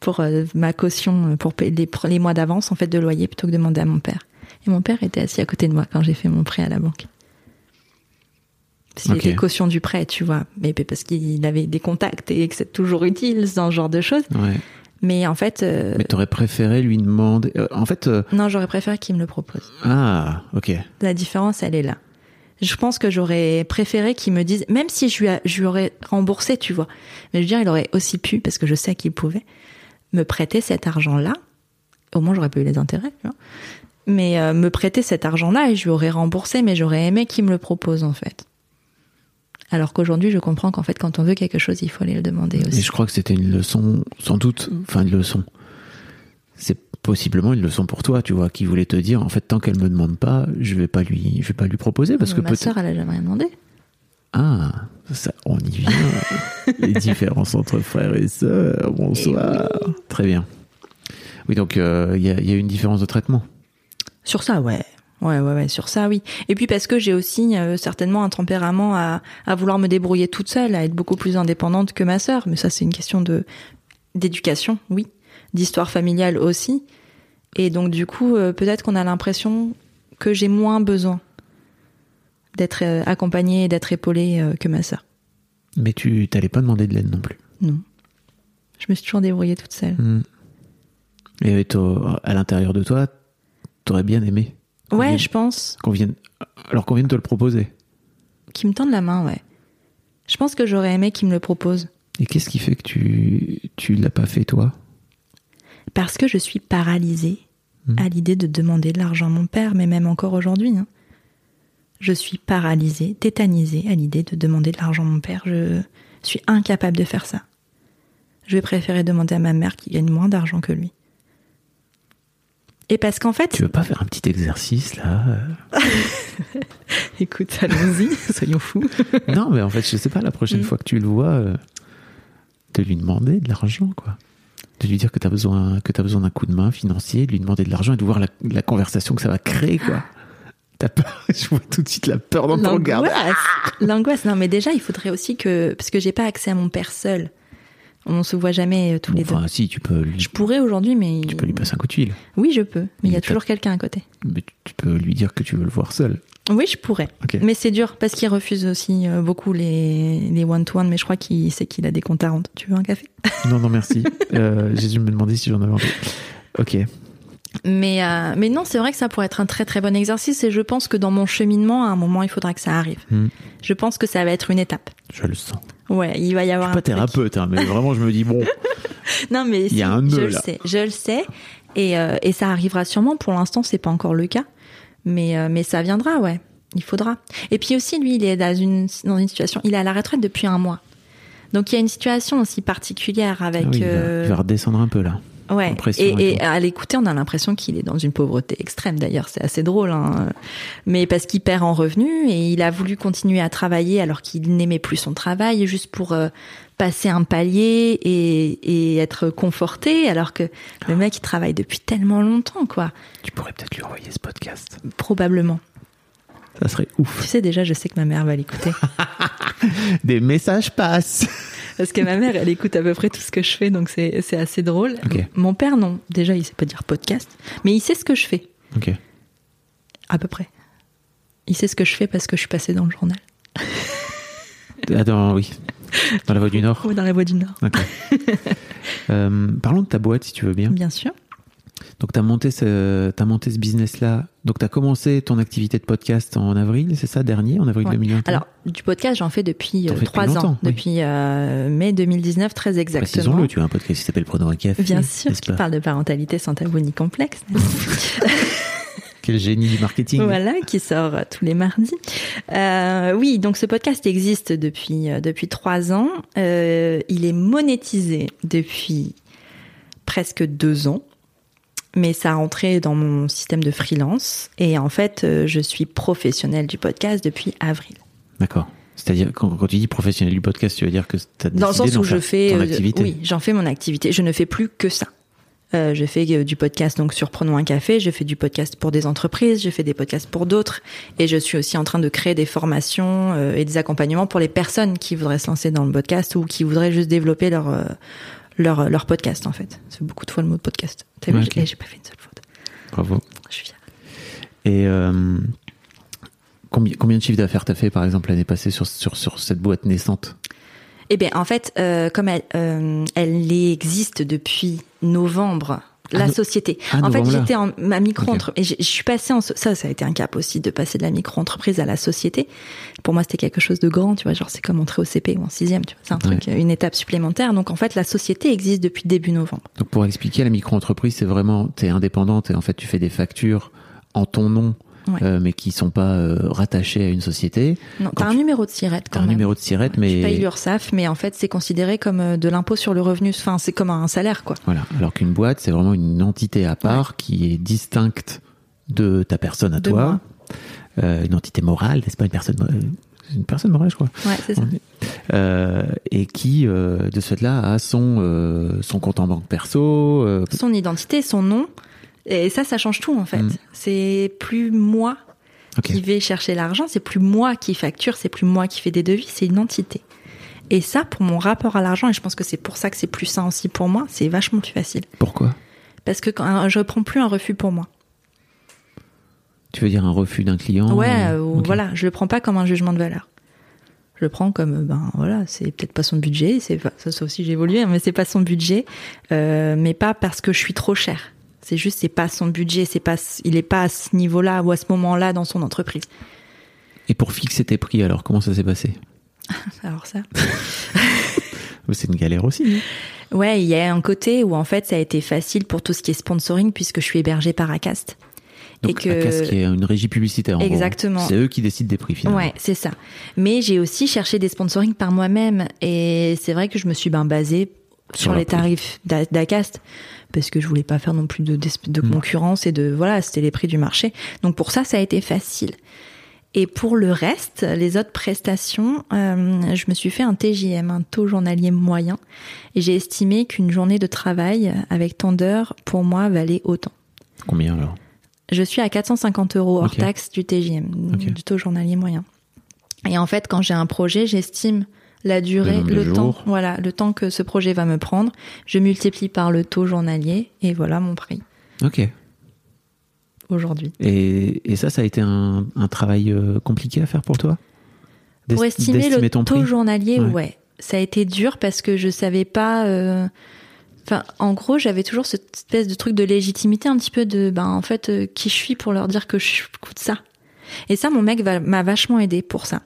pour euh, ma caution, euh, pour les, les mois d'avance en fait de loyer plutôt que de demander à mon père. Et mon père était assis à côté de moi quand j'ai fait mon prêt à la banque. Parce qu'il Ok. était caution du prêt, tu vois, mais parce qu'il avait des contacts et que c'est toujours utile ce genre de choses. Ouais. Mais en fait, euh, Mais t'aurais préféré lui demander. euh, en fait. euh, non, j'aurais préféré qu'il me le propose. Ah, ok. La différence, elle est là. Je pense que j'aurais préféré qu'il me dise, même si je lui, a- je lui aurais remboursé, tu vois. Mais je veux dire, il aurait aussi pu, parce que je sais qu'il pouvait, me prêter cet argent-là. Au moins, j'aurais pas eu les intérêts, tu vois. mais euh, me prêter cet argent-là et je lui aurais remboursé, mais j'aurais aimé qu'il me le propose en fait. Alors qu'aujourd'hui, je comprends qu'en fait, quand on veut quelque chose, il faut aller le demander Et aussi. je crois que c'était une leçon, sans doute, enfin une leçon. C'est possiblement une leçon pour toi, tu vois, qui voulait te dire, en fait, tant qu'elle me demande pas, je vais pas lui, je vais pas lui proposer parce que ma peut-être. sœur, elle a jamais rien demandé. Ah, ça, on y vient. Les différences entre frères et sœurs. Bonsoir. Très bien. Oui, donc euh, il y, a, il y a une différence de traitement. Sur ça, ouais. Ouais, ouais, ouais, sur ça, oui. Et puis parce que j'ai aussi euh, certainement un tempérament à, à vouloir me débrouiller toute seule, à être beaucoup plus indépendante que ma sœur. Mais ça, c'est une question de d'éducation, oui, d'histoire familiale aussi. Et donc du coup, euh, peut-être qu'on a l'impression que j'ai moins besoin d'être euh, accompagnée, et d'être épaulée euh, que ma sœur. Mais tu t'allais pas demander de l'aide non plus. Non. Je me suis toujours débrouillée toute seule. Hmm. Et à l'intérieur de toi, t'aurais bien aimé Ouais, vienne- je pense. qu'on vienne, alors qu'on vienne te le proposer. Qui me tendent la main, ouais. Je pense que j'aurais aimé qu'ils me le proposent. Et qu'est-ce qui fait que tu tu l'as pas fait toi? Parce que je suis paralysée Mhm. à l'idée de demander de l'argent à mon père, mais même encore aujourd'hui. hein. Je suis paralysée, tétanisée à l'idée de demander de l'argent à mon père. Je suis incapable de faire ça. Je vais préférer demander à ma mère qui gagne moins d'argent que lui. Et parce qu'en fait, Tu veux pas faire un petit exercice là euh écoute, allons-y, soyons fous. Non, mais en fait, je sais pas, la prochaine Mm. fois que tu le vois, euh, de lui demander de l'argent, quoi. De lui dire que t'as besoin, que t'as besoin d'un coup de main financier, de lui demander de l'argent et de voir la, la conversation que ça va créer, quoi. T'as peur, je vois tout de suite la peur dans ton regard. L'angoisse. Non, mais déjà, il faudrait aussi que, parce que j'ai pas accès à mon père seul. On se voit jamais euh, tous Bon, les deux. enfin, si, tu peux lui, Je pourrais aujourd'hui, mais tu peux lui passer un coup de fil. oui, je peux. Mais il y a toujours quelqu'un à côté. Mais tu- peux lui dire que tu veux le voir seul. Oui, je pourrais. Ok. Mais c'est dur parce qu'il refuse aussi euh, beaucoup les les one to one. Mais je crois qu'il sait qu'il a des comptes à rendre. Tu veux un café? Non, non, merci. euh, J'ai dû me demander si j'en avais envie. Ok. Mais euh, mais non, c'est vrai que ça pourrait être un très très bon exercice. Et je pense que dans mon cheminement, à un moment, il faudra que ça arrive. Hmm. Je pense que ça va être une étape. Je le sens. Ouais, il va y Je avoir suis pas thérapeute, hein, mais vraiment, je me dis, bon, Non, mais Il y a un nœud, je là. le sais, je le sais, et, euh, et ça arrivera sûrement. Pour l'instant, c'est pas encore le cas, mais euh, mais ça viendra, ouais. Il faudra. Et puis aussi, lui, il est dans une dans une situation. Il est à la retraite depuis un mois, donc il y a une situation aussi particulière avec. Ah oui, il, va, euh, il va redescendre un peu là. Ouais. Et, à l'écouter, on a l'impression qu'il est dans une pauvreté extrême. D'ailleurs, c'est assez drôle, hein. mais parce qu'il perd en revenus et il a voulu continuer à travailler alors qu'il n'aimait plus son travail, juste pour euh, passer un palier et, et être conforté, alors que le mec il travaille depuis tellement longtemps, quoi. Tu pourrais peut-être lui envoyer ce podcast. Probablement. Ça serait ouf. Tu sais déjà, je sais que ma mère va l'écouter Des messages passent. Parce que ma mère elle écoute à peu près tout ce que je fais, donc c'est c'est assez drôle. Mon père non, déjà il sait pas dire podcast, mais il sait ce que je fais Ok. à peu près. Il sait ce que je fais parce que je suis passée dans le journal. Attends, oui. Dans la voie du Nord. Ou dans la voie du Nord. Euh, parlons de ta boîte, si tu veux bien. Bien sûr. Donc, tu as monté ce, t'as monté ce business-là. Donc, tu as commencé ton activité de podcast en avril, c'est ça, dernier, en avril Ouais. 2021 Alors, du podcast, j'en fais depuis euh, trois ans, oui. depuis euh, mai 2019, très exactement. Précisons-le, tu as un podcast qui s'appelle Prenons un café. Bien sûr, qui parle de parentalité sans tabou ni complexe. Quel génie du marketing. voilà, qui sort euh, tous les mardis. Euh, oui, donc ce podcast existe depuis depuis trois ans. Euh, il est monétisé depuis presque deux ans. Mais ça a entré dans mon système de freelance. Et en fait, euh, je suis professionnelle du podcast depuis avril. D'accord. C'est-à-dire, quand, quand tu dis professionnel du podcast, tu veux dire que tu as Dans le sens où je fais, ton euh, activité? oui, j'en fais mon activité. Je ne fais plus que ça. Euh, je fais du podcast donc sur Prenons un café. Je fais du podcast pour des entreprises. Je fais des podcasts pour d'autres. Et je suis aussi en train de créer des formations euh, et des accompagnements pour les personnes qui voudraient se lancer dans le podcast ou qui voudraient juste développer leur euh, leur leur podcast en fait. C'est beaucoup de fois le mot podcast. T'as vu, Ouais, j'ai- pas fait une seule faute. Bravo. Je suis fière. Et euh, combien, combien de chiffres d'affaires t'as fait, par exemple, l'année passée sur, sur, sur cette boîte naissante? Eh bien, en fait, euh, comme elle, euh, elle existe depuis novembre, la no- société. ah, en fait, j'étais en ma micro-entreprise. Et je suis passée en... Ça, ça a été un cap aussi de passer de la micro-entreprise à la société. Pour moi, c'était quelque chose de grand, tu vois. Genre, c'est comme entrer au CP ou en sixième, tu vois. C'est un truc, une étape supplémentaire. Donc, en fait, la société existe depuis début novembre. Donc, pour expliquer, la micro-entreprise, c'est vraiment, t'es indépendante et en fait, tu fais des factures en ton nom, Ouais. euh, mais qui sont pas euh, rattachés à une société. Non, t'as un tu- numéro de SIRET quand un même. numéro de SIRET, Tu mais payes l'URSSAF, mais en fait, c'est considéré comme euh, de l'impôt sur le revenu. Enfin, c'est comme un salaire, quoi. voilà. Alors qu'une boîte, c'est vraiment une entité à part qui est distincte de ta personne à De toi, moi. Euh, une entité morale, n'est-ce pas? Une personne, une personne morale, je crois. Ouais, c'est ça. Euh, et qui, euh, de ce fait-là, a son euh, son compte en banque perso. Son identité, son nom. Et ça, ça change tout, en fait. Mm. C'est plus moi qui vais chercher l'argent, c'est plus moi qui facture, c'est plus moi qui fais des devis, c'est une entité. Et ça, pour mon rapport à l'argent, et je pense que c'est pour ça que c'est plus sain aussi pour moi, c'est vachement plus facile. Pourquoi? Parce que quand, je prends plus un refus pour moi. Tu veux dire un refus d'un client Ouais, euh, euh, voilà, je le prends pas comme un jugement de valeur. Je le prends comme, euh, ben voilà, c'est peut-être pas son budget, c'est ça, ça aussi j'ai évolué, hein, mais c'est pas son budget, euh, mais pas parce que je suis trop cher. C'est juste, c'est pas son budget, c'est pas, il est pas à ce niveau-là ou à ce moment-là dans son entreprise. Et pour fixer tes prix, alors comment ça s'est passé? Alors ça. C'est une galère aussi. Ouais, il y a un côté où en fait ça a été facile pour tout ce qui est sponsoring puisque je suis hébergée par Acast. Donc, Et que- ACAS qui est une régie publicitaire. en. Exactement. C'est eux qui décident des prix finalement. Ouais, c'est ça. Mais j'ai aussi cherché des sponsorings par moi-même et c'est vrai que je me suis ben basée Sur les tarifs d'A- d'Acast parce que je voulais pas faire non plus de, Mm. concurrence et de voilà, c'était les prix du marché. Donc pour ça, ça a été facile. Et pour le reste, les autres prestations, euh, je me suis fait un TJM, un taux journalier moyen, et j'ai estimé qu'une journée de travail avec tant d'heures, pour moi, valait autant. Combien alors? Je suis à 450 euros hors taxe du TJM, du taux journalier moyen. Et en fait, quand j'ai un projet, j'estime la durée, le temps, voilà, le temps que ce projet va me prendre. Je multiplie par le taux journalier et voilà mon prix Ok. aujourd'hui. Et, et ça, ça a été un, un travail euh, compliqué à faire pour toi? Pour estimer le ton taux prix? journalier, Ouais. ouais. ça a été dur parce que je savais pas. euh, Enfin, en gros, j'avais toujours cette espèce de truc de légitimité, un petit peu de, ben, en fait, euh, qui je suis pour leur dire que je coûte ça. Et ça, mon mec va- m'a vachement aidé pour ça,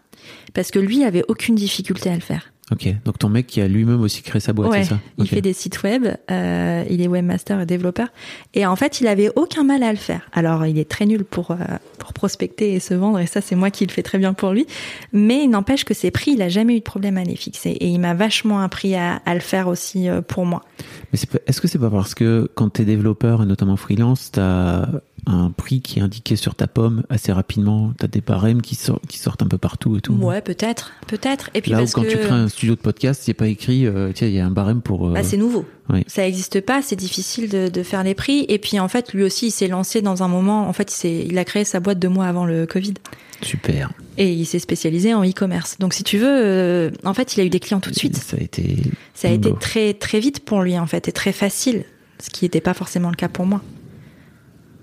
parce que lui il avait aucune difficulté à le faire. Ok. Donc ton mec qui a lui-même aussi créé sa boîte, ouais, c'est ça il fait des sites web, euh, il est webmaster et développeur, et en fait, il avait aucun mal à le faire. Alors, il est très nul pour euh, pour prospecter et se vendre, et ça, c'est moi qui le fais très bien pour lui. Mais il n'empêche que ses prix, il a jamais eu de problème à les fixer, et il m'a vachement appris à, à le faire aussi euh, pour moi. Mais est-ce que c'est pas parce que quand t'es développeur et notamment freelance, t'as un prix qui est indiqué sur ta pomme assez rapidement, t'as des barèmes qui, sort- qui sortent un peu partout et tout Ouais, peut-être, peut-être. Et puis Là où quand que tu crées un studio de podcast, il n'y a pas écrit, euh, tiens, il y a un barème pour. euh, bah, c'est nouveau. oui. Ça existe pas, c'est difficile de, de faire les prix. Et puis en fait, lui aussi, il s'est lancé dans un moment. En fait, il, a créé sa boîte deux mois avant le Covid. Super. Et il s'est spécialisé en e-commerce. Donc si tu veux, euh, en fait, il a eu des clients tout de suite. Ça a été. Ça a été très très vite pour lui en fait et très facile, ce qui n'était pas forcément le cas pour moi.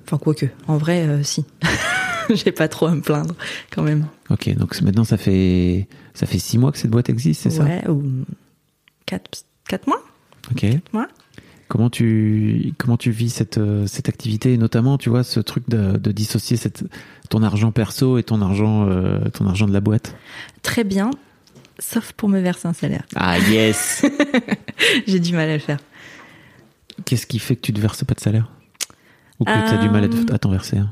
Enfin quoique, en vrai, euh, si. J'ai pas trop à me plaindre quand même. Ok, donc maintenant ça fait ça fait six mois que cette boîte existe, c'est ça? Ouais, ou quatre, quatre mois. Ok. mois. Comment tu comment tu vis cette euh, cette activité et notamment tu vois ce truc de, de dissocier cette ton argent perso et ton argent euh, ton argent de la boîte? Très bien, sauf pour me verser un salaire. Ah yes. J'ai du mal à le faire. Qu'est-ce qui fait que tu te verses pas de salaire? Ou que tu as du mal à, te- Euh, à t'en verser hein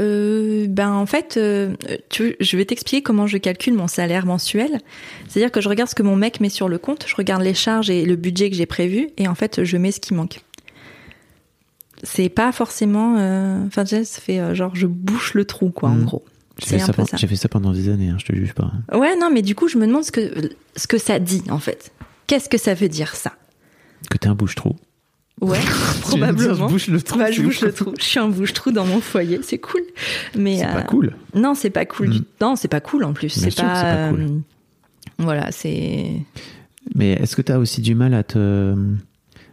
Euh, ben en fait, euh, tu, je vais t'expliquer comment je calcule mon salaire mensuel. C'est-à-dire que je regarde ce que mon mec met sur le compte, je regarde les charges et le budget que j'ai prévu, et en fait, je mets ce qui manque. C'est pas forcément, euh, enfin, ça fait euh, genre je bouche le trou, quoi, en Mhm. gros. Fait, j'ai fait ça pendant des années, hein, je te juge pas. hein. Ouais, non, mais du coup, je me demande ce que ce que ça dit en fait. Qu'est-ce que ça veut dire ça? Que t'es un bouche-trou. Ouais, dire, probablement. je bouche le trou. Bah, je bouche le trou. Je suis un bouche-trou dans mon foyer, c'est cool. Mais C'est euh, pas cool. Non, c'est pas cool du Mm. Non, c'est pas cool en plus. C'est pas. cool. euh, Voilà, c'est. Mais est-ce que tu as aussi du mal à te,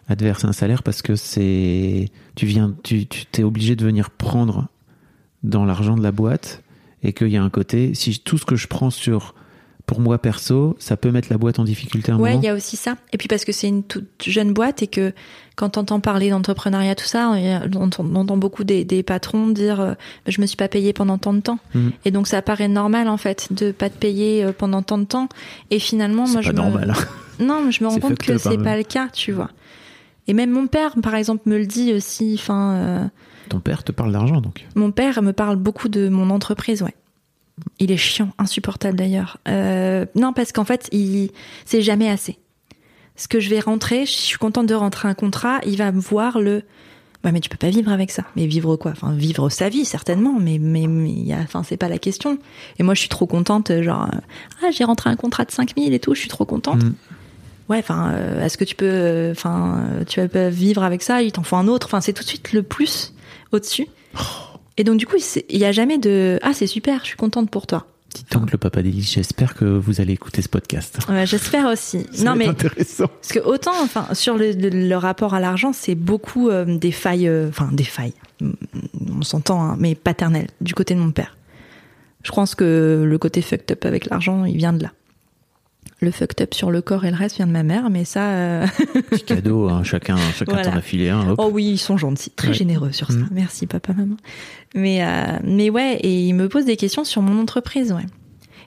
à te verser un salaire parce que c'est tu viens tu tu t'es obligé de venir prendre dans l'argent de la boîte et qu'il y a un côté si tout ce que je prends sur pour moi perso ça peut mettre la boîte en difficulté un Ouais, il y a aussi ça. Et puis parce que c'est une toute jeune boîte et que quand t'entends parler d'entrepreneuriat, tout ça, on entend, on entend beaucoup des, des patrons dire euh, je me suis pas payé pendant tant de temps. Mhm. Et donc ça paraît normal en fait de pas te payer euh, pendant tant de temps. Et finalement, moi je pas me normal hein. non, mais je me rends compte que c'est hein, pas le cas, tu vois. Et même mon père, par exemple, me le dit aussi. Enfin, euh, Ton père te parle d'argent donc Mon père me parle beaucoup de mon entreprise, ouais. Il est chiant, insupportable d'ailleurs. Euh, non, parce qu'en fait, il c'est jamais assez. Ce que je vais rentrer, je suis contente de rentrer un contrat, il va me voir le. Ouais, mais tu peux pas vivre avec ça. Mais vivre quoi? Enfin, vivre sa vie certainement, mais mais mais il y a, enfin, c'est pas la question. Et moi, je suis trop contente, genre, euh, ah, j'ai rentré un contrat de 5000 et tout, je suis trop contente. Mm. Ouais, enfin, euh, est-ce que tu peux, enfin, euh, tu vas vivre avec ça Il t'en faut un autre. Enfin, c'est tout de suite le plus au-dessus. Et donc du coup, il y a jamais de, ah, c'est super, je suis contente pour toi. Dis donc le papa d'Élise, j'espère que vous allez écouter ce podcast. Ouais, J'espère aussi. Non mais intéressant. Parce que autant, enfin, sur le, le- le rapport à l'argent, c'est beaucoup euh, des failles, euh, enfin des failles, Mm, on s'entend, hein, mais paternelles, du côté de mon père. Je pense que le côté fucked up avec l'argent, il vient de là. Le fucked up sur le corps et le reste vient de ma mère, mais ça... euh, Petit cadeau, hein, chacun, chacun Voilà. t'en a filé un. hop. oh oui, ils sont gentils, très Ouais. généreux sur ça. Mm. Merci papa, maman. Mais, euh, mais ouais, et il me pose des questions sur mon entreprise, ouais.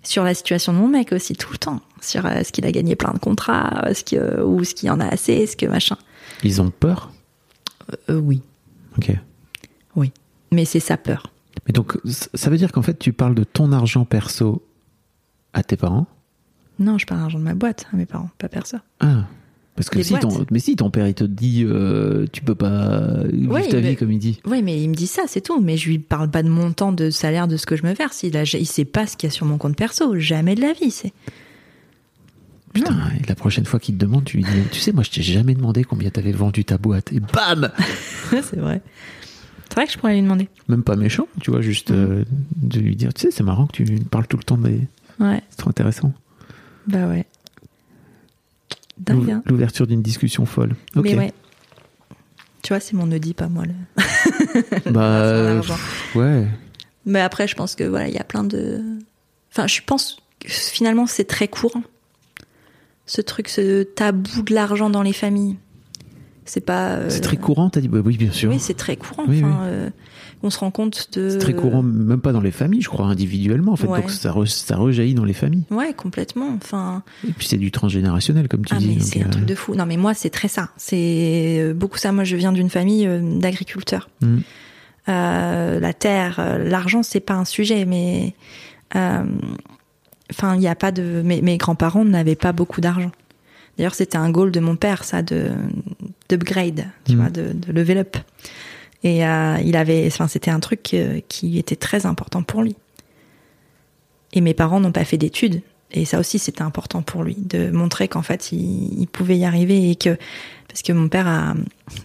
Sur la situation de mon mec aussi, tout le temps. Sur euh, est-ce qu'il a gagné plein de contrats, est-ce que, euh, ou est-ce qu'il y en a assez, est-ce que machin. Ils ont peur? Euh, oui. Ok. Oui, mais c'est sa peur. Mais donc, ça veut dire qu'en fait, tu parles de ton argent perso à tes parents? Non, je parle d'argent de ma boîte à mes parents, pas perso. Ah. Parce que si ton, mais si ton père il te dit euh, tu peux pas vivre ta mais- vie comme il dit. Oui, mais il me dit ça, c'est tout. Mais je lui parle pas de montant de salaire de ce que je me verse. Il, a, il sait pas ce qu'il y a sur mon compte perso. Jamais de la vie, c'est. Putain, Non. et la prochaine fois qu'il te demande, tu lui dis tu sais moi je t'ai jamais demandé combien t'avais vendu ta boîte et bam c'est vrai. C'est vrai que je pourrais lui demander. Même pas méchant, tu vois, juste euh, de lui dire tu sais c'est marrant que tu parles tout le temps des Ouais, c'est trop intéressant. Bah ouais. L'ouverture d'une discussion folle. Ok. Mais ouais. Tu vois, c'est mon ne dit pas moi. Le... Bah ouais. Mais après, je pense que voilà, il y a plein de. Enfin, je pense que finalement, c'est très courant. Ce truc, ce tabou de l'argent dans les familles. C'est pas. euh, C'est très courant, t'as dit? Bah oui bien sûr. Oui, c'est très courant. Oui, enfin, oui. euh, on se rend compte de. C'est très courant, même pas dans les familles, je crois, individuellement en fait. Ouais. Donc ça, re- ça rejaillit dans les familles. Ouais, complètement. Enfin, Et puis c'est du transgénérationnel, comme tu ah, dis. c'est un euh, truc de fou. Non, mais moi, c'est très ça. C'est euh, beaucoup ça. Moi, je viens d'une famille euh, d'agriculteurs. Mm. Euh, la terre, l'argent, c'est pas un sujet, mais enfin, il n'y a pas de. Mes, mes grands-parents n'avaient pas beaucoup d'argent. D'ailleurs, c'était un goal de mon père, ça, de d'upgrade, tu Mm. vois, de, de level up. Et euh, il avait, enfin, c'était un truc euh, qui était très important pour lui. Et mes parents n'ont pas fait d'études. Et ça aussi, c'était important pour lui, de montrer qu'en fait, il, il pouvait y arriver et que, parce que mon père a,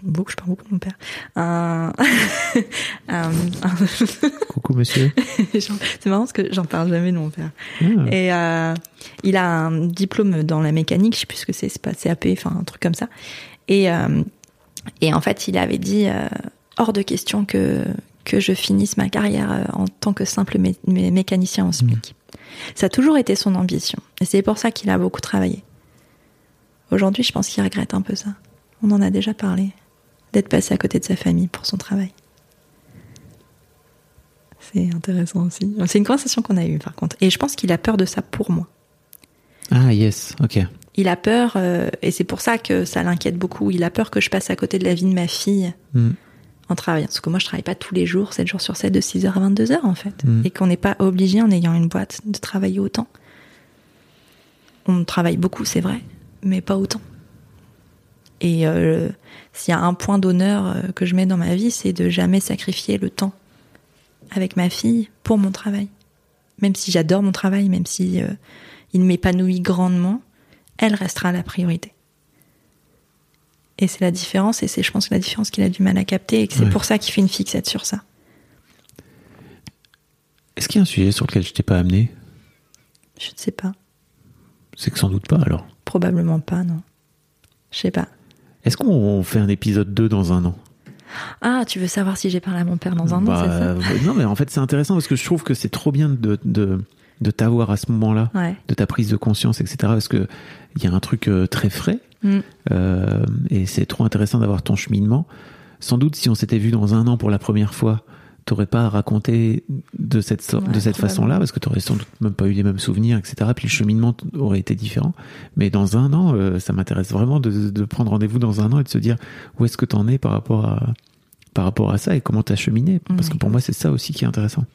beaucoup, je parle beaucoup de mon père, un, un- un- Coucou monsieur. c'est marrant parce que j'en parle jamais de mon père. Ah. Et euh, il a un diplôme dans la mécanique, je sais plus ce que c'est, c'est pas CAP, enfin un truc comme ça. Et, euh, et en fait, il avait dit euh, hors de question que, que je finisse ma carrière euh, en tant que simple mé- mé- mécanicien en SMIC. Ça a toujours été son ambition. Et c'est pour ça qu'il a beaucoup travaillé. Aujourd'hui, je pense qu'il regrette un peu ça. On en a déjà parlé. D'être passé à côté de sa famille pour son travail. C'est intéressant aussi. C'est une conversation qu'on a eue par contre. Et je pense qu'il a peur de ça pour moi. Ah yes, ok. Il a peur, euh, et c'est pour ça que ça l'inquiète beaucoup, il a peur que je passe à côté de la vie de ma fille Mm. En travaillant. Parce que moi, je travaille pas tous les jours, 7 jours sur 7, de 6h à 22h en fait. Mm. Et qu'on n'est pas obligé, en ayant une boîte, de travailler autant. On travaille beaucoup, c'est vrai, mais pas autant. Et euh, s'il y a un point d'honneur euh, que je mets dans ma vie, c'est de jamais sacrifier le temps avec ma fille pour mon travail. Même si j'adore mon travail, même si euh, il m'épanouit grandement, elle restera la priorité. Et c'est la différence, et c'est, je pense, la différence qu'il a du mal à capter, et que c'est Ouais. pour ça qu'il fait une fixette sur ça. Est-ce qu'il y a un sujet sur lequel je t'ai pas amené? Je ne sais pas. C'est que sans doute pas alors. Probablement pas, non. Je sais pas. Est-ce qu'on fait un épisode 2 dans un an? Ah, tu veux savoir si j'ai parlé à mon père dans un an, Bah, c'est ça? euh, Non mais en fait c'est intéressant parce que je trouve que c'est trop bien de, de, de t'avoir à ce moment-là, Ouais. de ta prise de conscience, etc. Parce que il y a un truc euh, très frais Mm. euh, et c'est trop intéressant d'avoir ton cheminement. Sans doute si on s'était vu dans un an pour la première fois, t'aurais pas à raconter de cette sorte, de Ouais, cette façon-là parce que t'aurais sans doute même pas eu les mêmes souvenirs, etc. Puis le cheminement aurait été différent. Mais dans un an, euh, ça m'intéresse vraiment de, de prendre rendez-vous dans un an et de se dire où est-ce que t'en es par rapport à par rapport à ça et comment t'as cheminé. Parce que pour moi, c'est ça aussi qui est intéressant.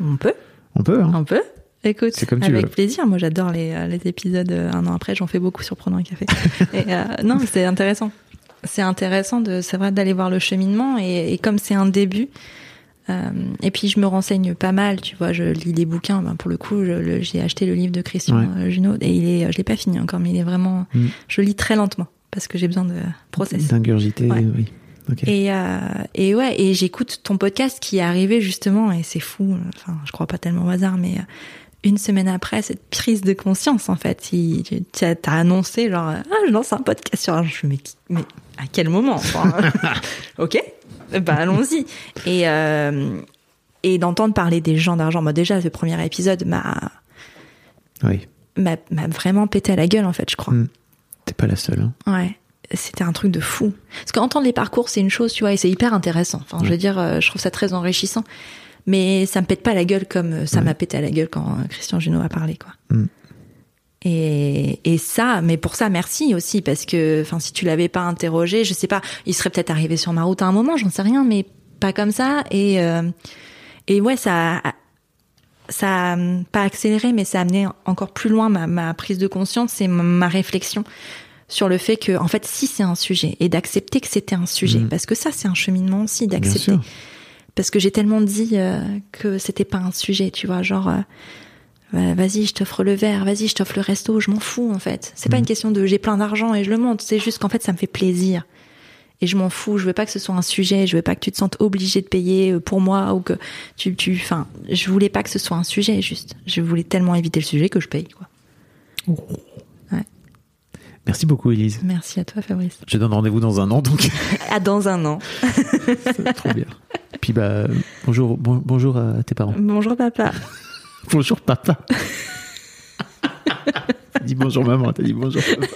On peut, On peut, hein on peut. Écoute, comme tu avec veux. plaisir. Moi, j'adore les, euh, les épisodes euh, un an après. J'en fais beaucoup sur Prenons un café. et, euh, non, c'est intéressant. C'est intéressant de, c'est vrai, d'aller voir le cheminement. Et, et comme c'est un début, euh, et puis je me renseigne pas mal. Tu vois, je lis des bouquins. Ben, pour le coup, j'ai acheté le livre de Christian Ouais. Junot et il est, je l'ai pas fini encore, mais il est vraiment. Mm. Je lis très lentement parce que j'ai besoin de process. D'ingurgiter, Ouais. oui. Ok. Et, euh, et ouais, et j'écoute ton podcast qui est arrivé justement, et c'est fou, enfin, je crois pas tellement au hasard, mais euh, une semaine après cette prise de conscience, en fait, tu as, annoncé, genre, ah, je lance un podcast sur. Je me dis, mais, mais à quel moment? Enfin, Ok, bah allons-y. Et, euh, et d'entendre parler des gens d'argent, moi déjà, ce premier épisode m'a Oui. m'a vraiment pété à la gueule, en fait, je crois. Mm. T'es pas la seule. hein. Ouais. C'était un truc de fou. Parce qu'entendre les parcours, c'est une chose, tu vois, et c'est hyper intéressant. Enfin, je veux dire, euh, je trouve ça très enrichissant. Mais ça me pète pas la gueule comme euh, ça Ouais. m'a pété à la gueule quand euh, Christian Junot a parlé, quoi. Mm. Et, et ça, mais pour ça, merci aussi, parce que, enfin, si tu l'avais pas interrogé, je sais pas, il serait peut-être arrivé sur ma route à un moment, j'en sais rien, mais pas comme ça. Et, euh, et ouais, ça, ça pas accéléré, mais ça a amené encore plus loin ma, ma prise de conscience et ma, réflexion sur le fait que, en fait, si c'est un sujet, et d'accepter que c'était un sujet, Mhm. parce que ça, c'est un cheminement aussi, d'accepter. Parce que j'ai tellement dit euh, que c'était pas un sujet, tu vois, genre euh, vas-y, je t'offre le verre, vas-y, je t'offre le resto, je m'en fous en fait. C'est pas Mhm. une question de j'ai plein d'argent et je le monte, c'est juste qu'en fait ça me fait plaisir. Et je m'en fous, je veux pas que ce soit un sujet, je veux pas que tu te sentes obligé de payer euh, pour moi ou que tu tu enfin, je voulais pas que ce soit un sujet juste. Je voulais tellement éviter le sujet que je paye quoi. Merci beaucoup, Elise. Merci à toi Fabrice. Je donne rendez-vous dans un an, donc À dans un an. c'est trop bien. Puis bah, bonjour, bon- bonjour à tes parents. Bonjour papa. Bonjour papa. T'as dit bonjour maman, t'as dit bonjour papa.